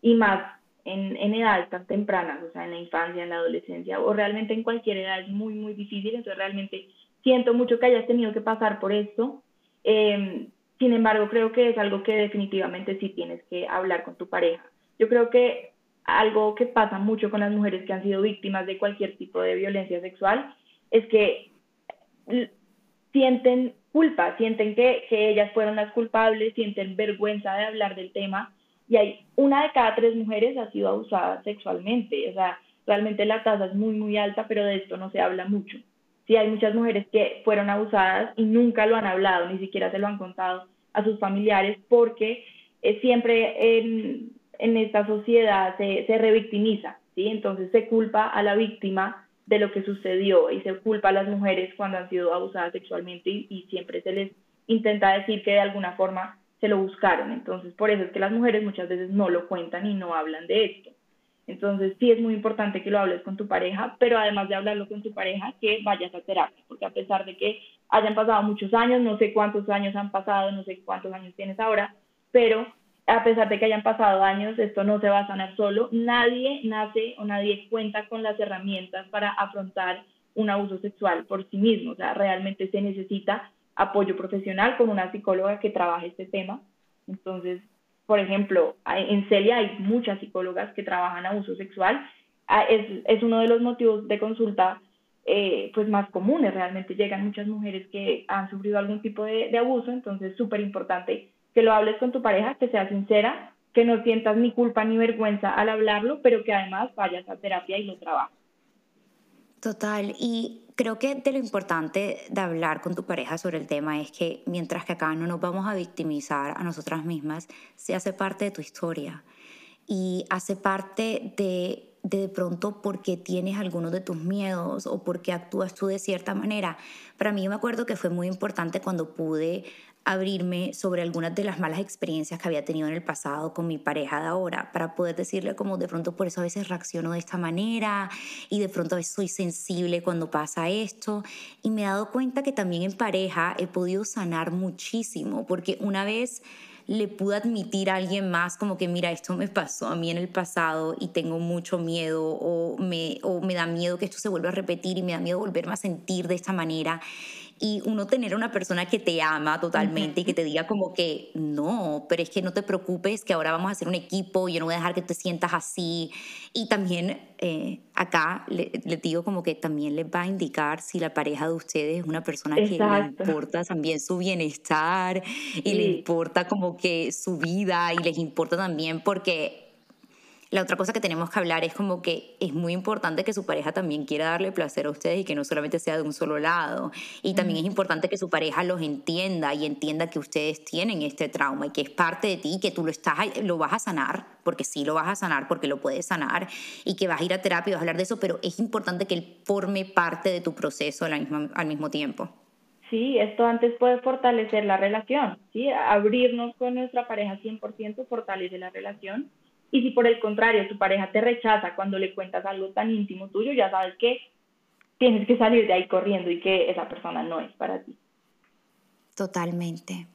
y más en, en, edades tan tempranas, o sea, en la infancia, en la adolescencia o realmente en cualquier edad es muy, muy difícil. Entonces, realmente siento mucho que hayas tenido que pasar por esto. Em, sin embargo, creo que es algo que definitivamente sí tienes que hablar con tu pareja. Yo creo que algo que pasa mucho con las mujeres que han sido víctimas de cualquier tipo de violencia sexual es que sienten culpa, sienten que, que ellas fueron las culpables, sienten vergüenza de hablar del tema y hay una de cada tres mujeres ha sido abusada sexualmente. O sea, realmente la tasa es muy, muy alta, pero de esto no se habla mucho sí hay muchas mujeres que fueron abusadas y nunca lo han hablado, ni siquiera se lo han contado a sus familiares porque eh, siempre en, en, esta sociedad se, se revictimiza, ¿sí? Entonces se culpa a la víctima de lo que sucedió y se culpa a las mujeres cuando han sido abusadas sexualmente y, y siempre se les intenta decir que de alguna forma se lo buscaron. Entonces, por eso es que las mujeres muchas veces no lo cuentan y no hablan de esto. Entonces sí es muy importante que lo hables con tu pareja, pero además de hablarlo con tu pareja, que vayas a terapia, porque a pesar de que hayan pasado muchos años, no sé cuántos años han pasado, no sé cuántos años tienes ahora, pero a pesar de que hayan pasado años, esto no se va a sanar solo. Nadie nace o nadie cuenta con las herramientas para afrontar un abuso sexual por sí mismo, o sea, realmente se necesita apoyo profesional con una psicóloga que trabaje este tema. Entonces, por ejemplo, en Celia hay muchas psicólogas que trabajan abuso sexual. Ah, es, es uno de los motivos de consulta eh, pues más comunes. Realmente llegan muchas mujeres que han sufrido algún tipo de, de abuso, entonces súper importante que lo hables con tu pareja, que sea sincera, que no sientas ni culpa ni vergüenza al hablarlo, pero que además vayas a terapia y lo trabajes. Total, y creo que de lo importante de hablar con tu pareja sobre el tema es que mientras que acá no nos vamos a victimizar a nosotras mismas, se hace parte de tu historia y hace parte de de, pronto porque tienes algunos de tus miedos o porque actúas tú de cierta manera. Para mí me acuerdo que fue muy importante cuando pude abrirme sobre algunas de las malas experiencias que había tenido en el pasado con mi pareja de ahora, para poder decirle como de pronto por eso a veces reacciono de esta manera y de pronto a veces soy sensible cuando pasa esto. Y me he dado cuenta que también en pareja he podido sanar muchísimo, porque una vez le pude admitir a alguien más como que, mira, esto me pasó a mí en el pasado y tengo mucho miedo o me, o me da miedo que esto se vuelva a repetir y me da miedo volverme a sentir de esta manera y uno tener una persona que te ama totalmente y que te diga como que no, pero es que no te preocupes, que ahora vamos a hacer un equipo, yo no voy a dejar que te sientas así. Y también eh, acá le, digo como que también les va a indicar si la pareja de ustedes es una persona que le importa también su bienestar y le importa como que su vida y les importa también porque la otra cosa que tenemos que hablar es como que es muy importante que su pareja también quiera darle placer a ustedes y que no solamente sea de un solo lado. Y también es importante que su pareja los entienda y entienda que ustedes tienen este trauma y que es parte de ti y que tú lo, estás, lo vas a sanar, porque sí lo vas a sanar, porque lo puedes sanar y que vas a ir a terapia y vas a hablar de eso, pero es importante que él forme parte de tu proceso al mismo, al mismo tiempo. Sí, esto antes puede fortalecer la relación, ¿sí? Abrirnos con nuestra pareja 100% fortalece la relación y si por el contrario tu pareja te rechaza cuando le cuentas algo tan íntimo tuyo, ya sabes que tienes que salir de ahí corriendo y que esa persona no es para ti. Totalmente.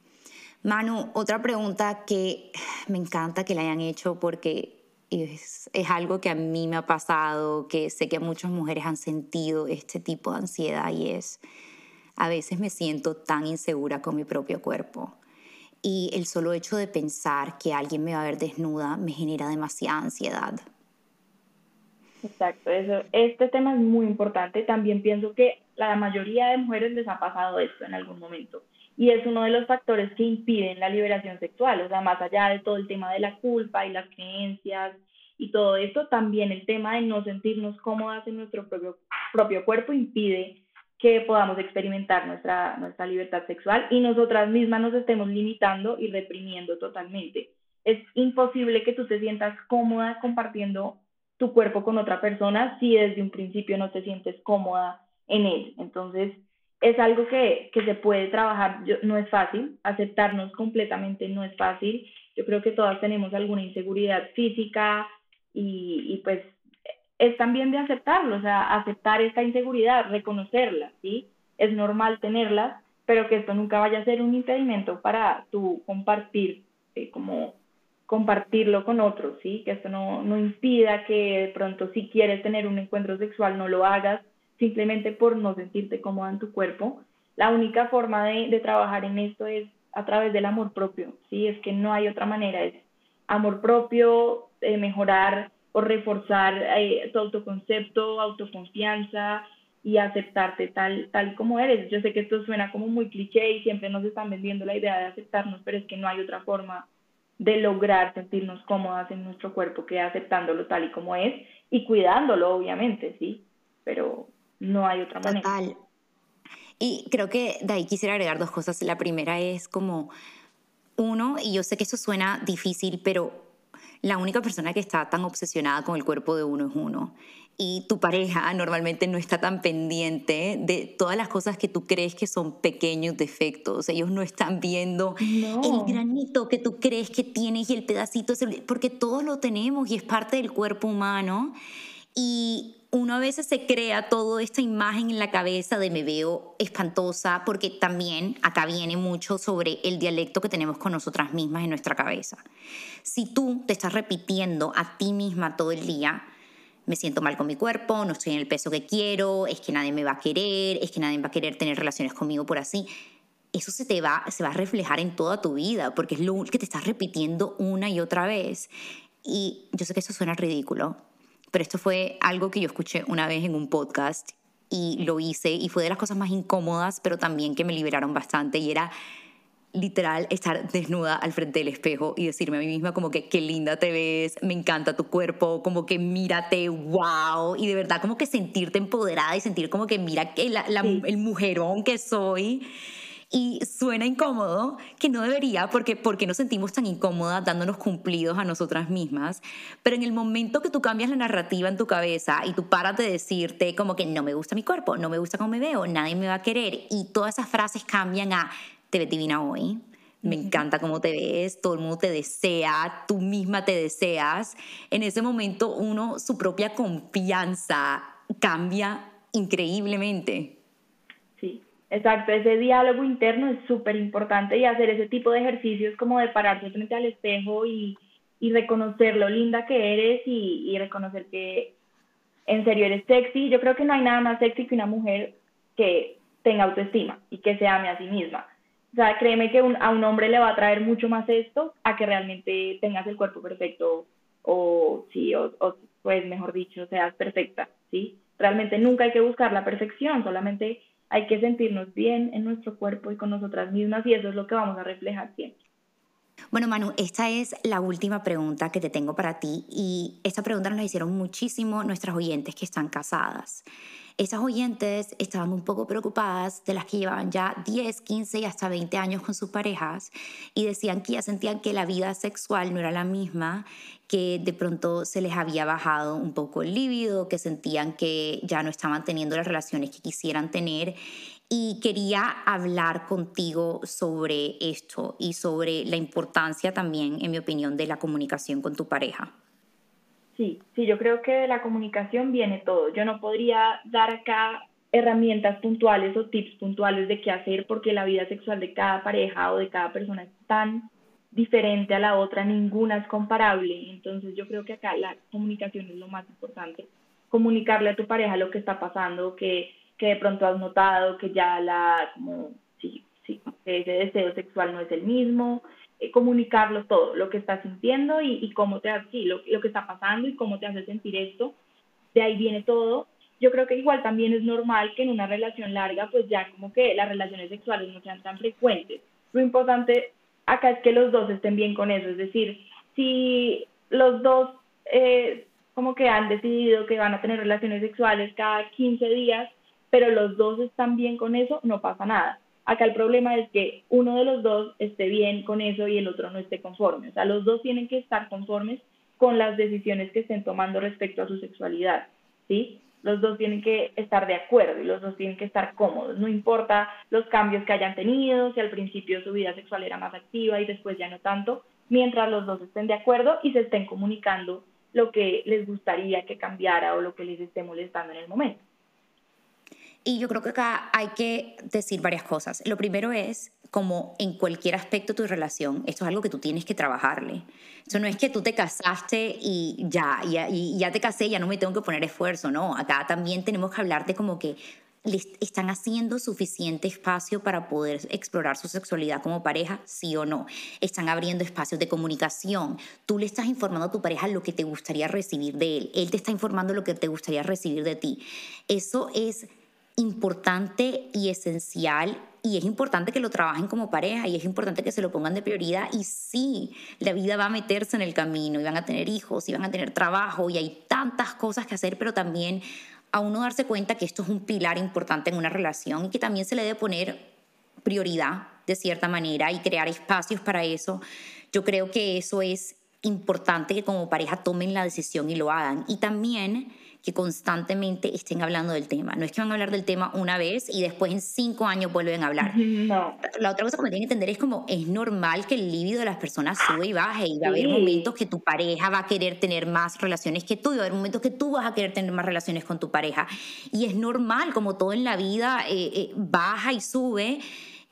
Manu, otra pregunta que me encanta que le hayan hecho porque es, es, algo que a mí me ha pasado, que sé que muchas mujeres han sentido este tipo de ansiedad y es, a veces me siento tan insegura con mi propio cuerpo y el solo hecho de pensar que alguien me va a ver desnuda me genera demasiada ansiedad. Exacto, eso, este tema es muy importante. También pienso que la mayoría de mujeres les ha pasado esto en algún momento y es uno de los factores que impiden la liberación sexual, o sea, más allá de todo el tema de la culpa y las creencias y todo esto, también el tema de no sentirnos cómodas en nuestro propio, propio cuerpo impide que podamos experimentar nuestra, nuestra libertad sexual y nosotras mismas nos estemos limitando y reprimiendo totalmente. Es imposible que tú te sientas cómoda compartiendo tu cuerpo con otra persona si desde un principio no te sientes cómoda en él. Entonces, es algo que, que se puede trabajar, no es fácil, aceptarnos completamente no es fácil. Yo creo que todas tenemos alguna inseguridad física y, y pues es también de aceptarlo, o sea, aceptar esta inseguridad, reconocerla, ¿sí? Es normal tenerla, pero que esto nunca vaya a ser un impedimento para tú compartir, eh, como compartirlo con otros, ¿sí? Que esto no, no impida que de pronto si quieres tener un encuentro sexual no lo hagas simplemente por no sentirte cómoda en tu cuerpo. La única forma de, de trabajar en esto es a través del amor propio, ¿sí? Es que no hay otra manera, es amor propio, eh, mejorar o reforzar eh, tu autoconcepto, autoconfianza y aceptarte tal, tal como eres. Yo sé que esto suena como muy cliché y siempre nos están vendiendo la idea de aceptarnos, pero es que no hay otra forma de lograr sentirnos cómodas en nuestro cuerpo que aceptándolo tal y como es y cuidándolo, obviamente, sí, pero no hay otra manera. Total. Y creo que de ahí quisiera agregar dos cosas. La primera es como, uno, y yo sé que eso suena difícil, pero la única persona que está tan obsesionada con el cuerpo de uno es uno. Y tu pareja normalmente no está tan pendiente de todas las cosas que tú crees que son pequeños defectos. Ellos no están viendo el granito que tú crees que tienes y el pedacito, porque todos lo tenemos y es parte del cuerpo humano. Y uno a veces se crea toda esta imagen en la cabeza de me veo espantosa, porque también acá viene mucho sobre el dialecto que tenemos con nosotras mismas en nuestra cabeza. Si tú te estás repitiendo a ti misma todo el día, me siento mal con mi cuerpo, no estoy en el peso que quiero, es que nadie me va a querer, es que nadie va a querer tener relaciones conmigo por así. Eso se te va, se va a reflejar en toda tu vida, porque es lo que te estás repitiendo una y otra vez. Y yo sé que eso suena ridículo, pero esto fue algo que yo escuché una vez en un podcast y lo hice y fue de las cosas más incómodas, pero también que me liberaron bastante y era literal estar desnuda al frente del espejo y decirme a mí misma como que qué linda te ves, me encanta tu cuerpo, como que mírate, wow, y de verdad como que sentirte empoderada y sentir como que mira que el mujerón que soy. Y suena incómodo, que no debería, porque, porque nos sentimos tan incómodas dándonos cumplidos a nosotras mismas. Pero en el momento que tú cambias la narrativa en tu cabeza y tú paras de decirte como que no me gusta mi cuerpo, no me gusta cómo me veo, nadie me va a querer, y todas esas frases cambian a te ves divina hoy, me encanta cómo te ves, todo el mundo te desea, tú misma te deseas. En ese momento uno, su propia confianza cambia increíblemente. Exacto, ese diálogo interno es súper importante y hacer ese tipo de ejercicios como de pararse frente al espejo y, y reconocer lo linda que eres y, y reconocer que en serio eres sexy. Yo creo que no hay nada más sexy que una mujer que tenga autoestima y que se ame a sí misma. O sea, créeme que a un hombre le va a traer mucho más esto a que realmente tengas el cuerpo perfecto o sí, o, pues mejor dicho, seas perfecta, ¿sí? Realmente nunca hay que buscar la perfección, solamente hay que sentirnos bien en nuestro cuerpo y con nosotras mismas y eso es lo que vamos a reflejar siempre. Bueno, Manu, esta es la última pregunta que te tengo para ti y esta pregunta nos la hicieron muchísimo nuestras oyentes que están casadas. Esas oyentes estaban un poco preocupadas de las que llevaban ya 10, 15 y hasta 20 años con sus parejas y decían que ya sentían que la vida sexual no era la misma, que de pronto se les había bajado un poco el líbido, que sentían que ya no estaban teniendo las relaciones que quisieran tener y quería hablar contigo sobre esto y sobre la importancia también, en mi opinión, de la comunicación con tu pareja. Sí, sí, yo creo que de la comunicación viene todo. Yo no podría dar acá herramientas puntuales o tips puntuales de qué hacer porque la vida sexual de cada pareja o de cada persona es tan diferente a la otra, ninguna es comparable. Entonces yo creo que acá la comunicación es lo más importante. Comunicarle a tu pareja lo que está pasando, que, que de pronto has notado que ya la, como, sí, sí, ese deseo sexual no es el mismo, eh, comunicarlo todo, lo que estás sintiendo y, cómo te sí, lo, lo, que está pasando y cómo te hace sentir esto. De ahí viene todo. Yo creo que igual también es normal que en una relación larga, pues ya como que las relaciones sexuales no sean tan frecuentes. Lo importante acá es que los dos estén bien con eso, es decir, si los dos eh, como que han decidido que van a tener relaciones sexuales cada 15 días, pero los dos están bien con eso, no pasa nada. Acá el problema es que uno de los dos esté bien con eso y el otro no esté conforme. O sea, los dos tienen que estar conformes con las decisiones que estén tomando respecto a su sexualidad, ¿sí? Los dos tienen que estar de acuerdo y los dos tienen que estar cómodos. No importa los cambios que hayan tenido, si al principio su vida sexual era más activa y después ya no tanto, mientras los dos estén de acuerdo y se estén comunicando lo que les gustaría que cambiara o lo que les esté molestando en el momento. Y yo creo que acá hay que decir varias cosas. Lo primero es, como en cualquier aspecto de tu relación, esto es algo que tú tienes que trabajarle. Eso no es que tú te casaste y ya, ya, y ya te casé, ya no me tengo que poner esfuerzo, no. Acá también tenemos que hablar de como que están haciendo suficiente espacio para poder explorar su sexualidad como pareja, sí o no. Están abriendo espacios de comunicación. Tú le estás informando a tu pareja lo que te gustaría recibir de él. Él te está informando lo que te gustaría recibir de ti. Eso es importante y esencial y es importante que lo trabajen como pareja y es importante que se lo pongan de prioridad y sí, la vida va a meterse en el camino y van a tener hijos y van a tener trabajo y hay tantas cosas que hacer, pero también a uno darse cuenta que esto es un pilar importante en una relación y que también se le debe poner prioridad de cierta manera y crear espacios para eso. Yo creo que eso es importante que como pareja tomen la decisión y lo hagan. Y también que constantemente estén hablando del tema. No es que van a hablar del tema una vez y después en cinco años vuelven a hablar. No. La otra cosa que tienen que entender es como es normal que el líbido de las personas sube y baje y va a haber momentos que tu pareja va a querer tener más relaciones que tú y va a haber momentos que tú vas a querer tener más relaciones con tu pareja. Y es normal, como todo en la vida, eh, eh, baja y sube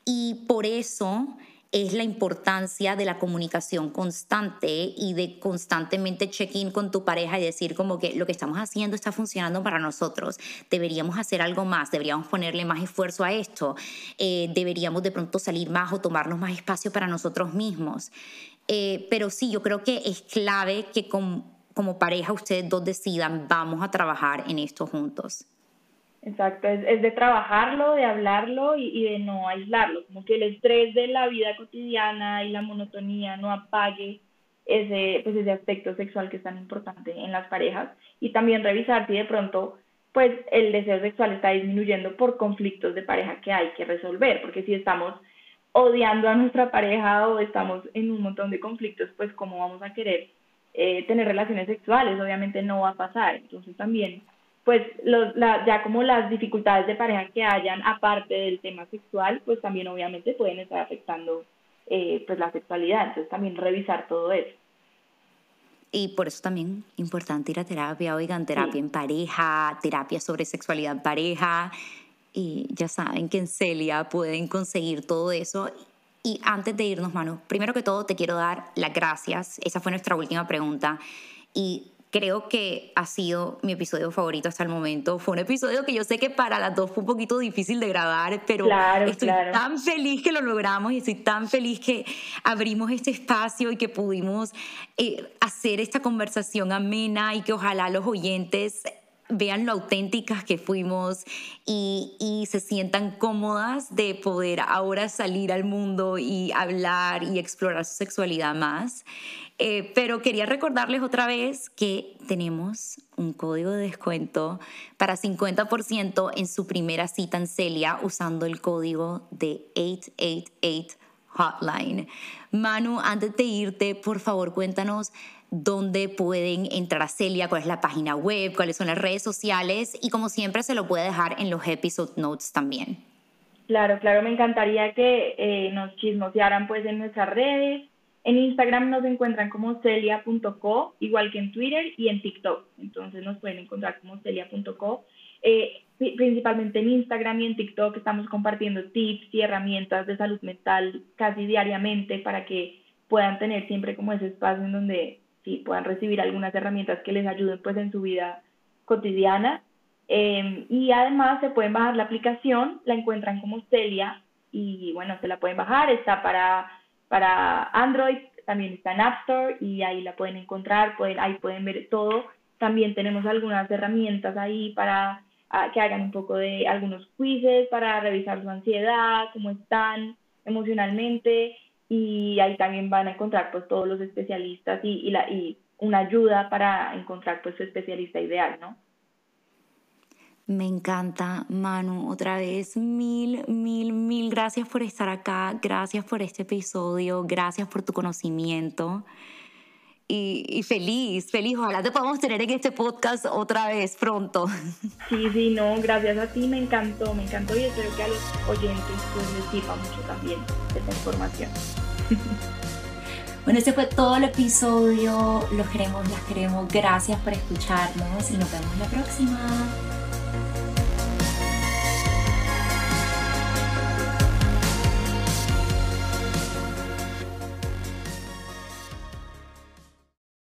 y por eso es la importancia de la comunicación constante y de constantemente check-in con tu pareja y decir como que lo que estamos haciendo está funcionando para nosotros, deberíamos hacer algo más, deberíamos ponerle más esfuerzo a esto, eh, deberíamos de pronto salir más o tomarnos más espacio para nosotros mismos. Eh, pero sí, yo creo que es clave que como pareja ustedes dos decidan, vamos a trabajar en esto juntos. Exacto, es, de trabajarlo, de hablarlo y, de no aislarlo, como que el estrés de la vida cotidiana y la monotonía no apague ese, pues ese aspecto sexual que es tan importante en las parejas. Y también revisar si de pronto pues el deseo sexual está disminuyendo por conflictos de pareja que hay que resolver, porque si estamos odiando a nuestra pareja o estamos en un montón de conflictos, pues cómo vamos a querer eh, tener relaciones sexuales, obviamente no va a pasar, entonces también pues los, la, ya como las dificultades de pareja que hayan aparte del tema sexual, pues también obviamente pueden estar afectando eh, pues la sexualidad, entonces también revisar todo eso. Y por eso también importante ir a terapia, oigan, terapia en pareja, terapia sobre sexualidad en pareja. Y ya saben que en Celia pueden conseguir todo eso. Y antes de irnos, Manu, primero que todo te quiero dar las gracias. Esa fue nuestra última pregunta. Y creo que ha sido mi episodio favorito hasta el momento. Fue un episodio que yo sé que para las dos fue un poquito difícil de grabar, pero estoy tan feliz que lo logramos y estoy tan feliz que abrimos este espacio y que pudimos eh, hacer esta conversación amena y que ojalá los oyentes vean lo auténticas que fuimos y, y, se sientan cómodas de poder ahora salir al mundo y hablar y explorar su sexualidad más. Eh, pero quería recordarles otra vez que tenemos un código de descuento para 50% en su primera cita en Celia usando el código de 888 Hotline. Manu, antes de irte, por favor, cuéntanos dónde pueden entrar a Celia, cuál es la página web, cuáles son las redes sociales y como siempre se lo puede dejar en los episode notes también. Claro, claro, me encantaría que eh, nos chismosearan pues en nuestras redes. En Instagram nos encuentran como celia.co, igual que en Twitter y en TikTok. Entonces nos pueden encontrar como celia.co. Eh, principalmente en Instagram y en TikTok estamos compartiendo tips y herramientas de salud mental casi diariamente para que puedan tener siempre como ese espacio en donde sí, puedan recibir algunas herramientas que les ayuden pues en su vida cotidiana. Em, y además se pueden bajar la aplicación, la encuentran como Celia y bueno, se la pueden bajar, está para, para Android, también está en App Store y ahí la pueden encontrar, pueden, ahí pueden ver todo. También tenemos algunas herramientas ahí para ah, que hagan un poco de algunos quizzes para revisar su ansiedad, cómo están emocionalmente y ahí también van a encontrar pues todos los especialistas y, y, la, y una ayuda para encontrar pues su especialista ideal, ¿no? Me encanta, Manu, otra vez mil, mil, mil gracias por estar acá, gracias por este episodio, gracias por tu conocimiento y, feliz, feliz. Ojalá te podamos tener en este podcast otra vez pronto. (laughs) Sí, sí, no, gracias a ti, me encantó, me encantó y espero que a los oyentes pues, les sirva mucho también esta información. (laughs) Bueno, este fue todo el episodio. Los queremos, las queremos. Gracias por escucharnos y nos vemos la próxima.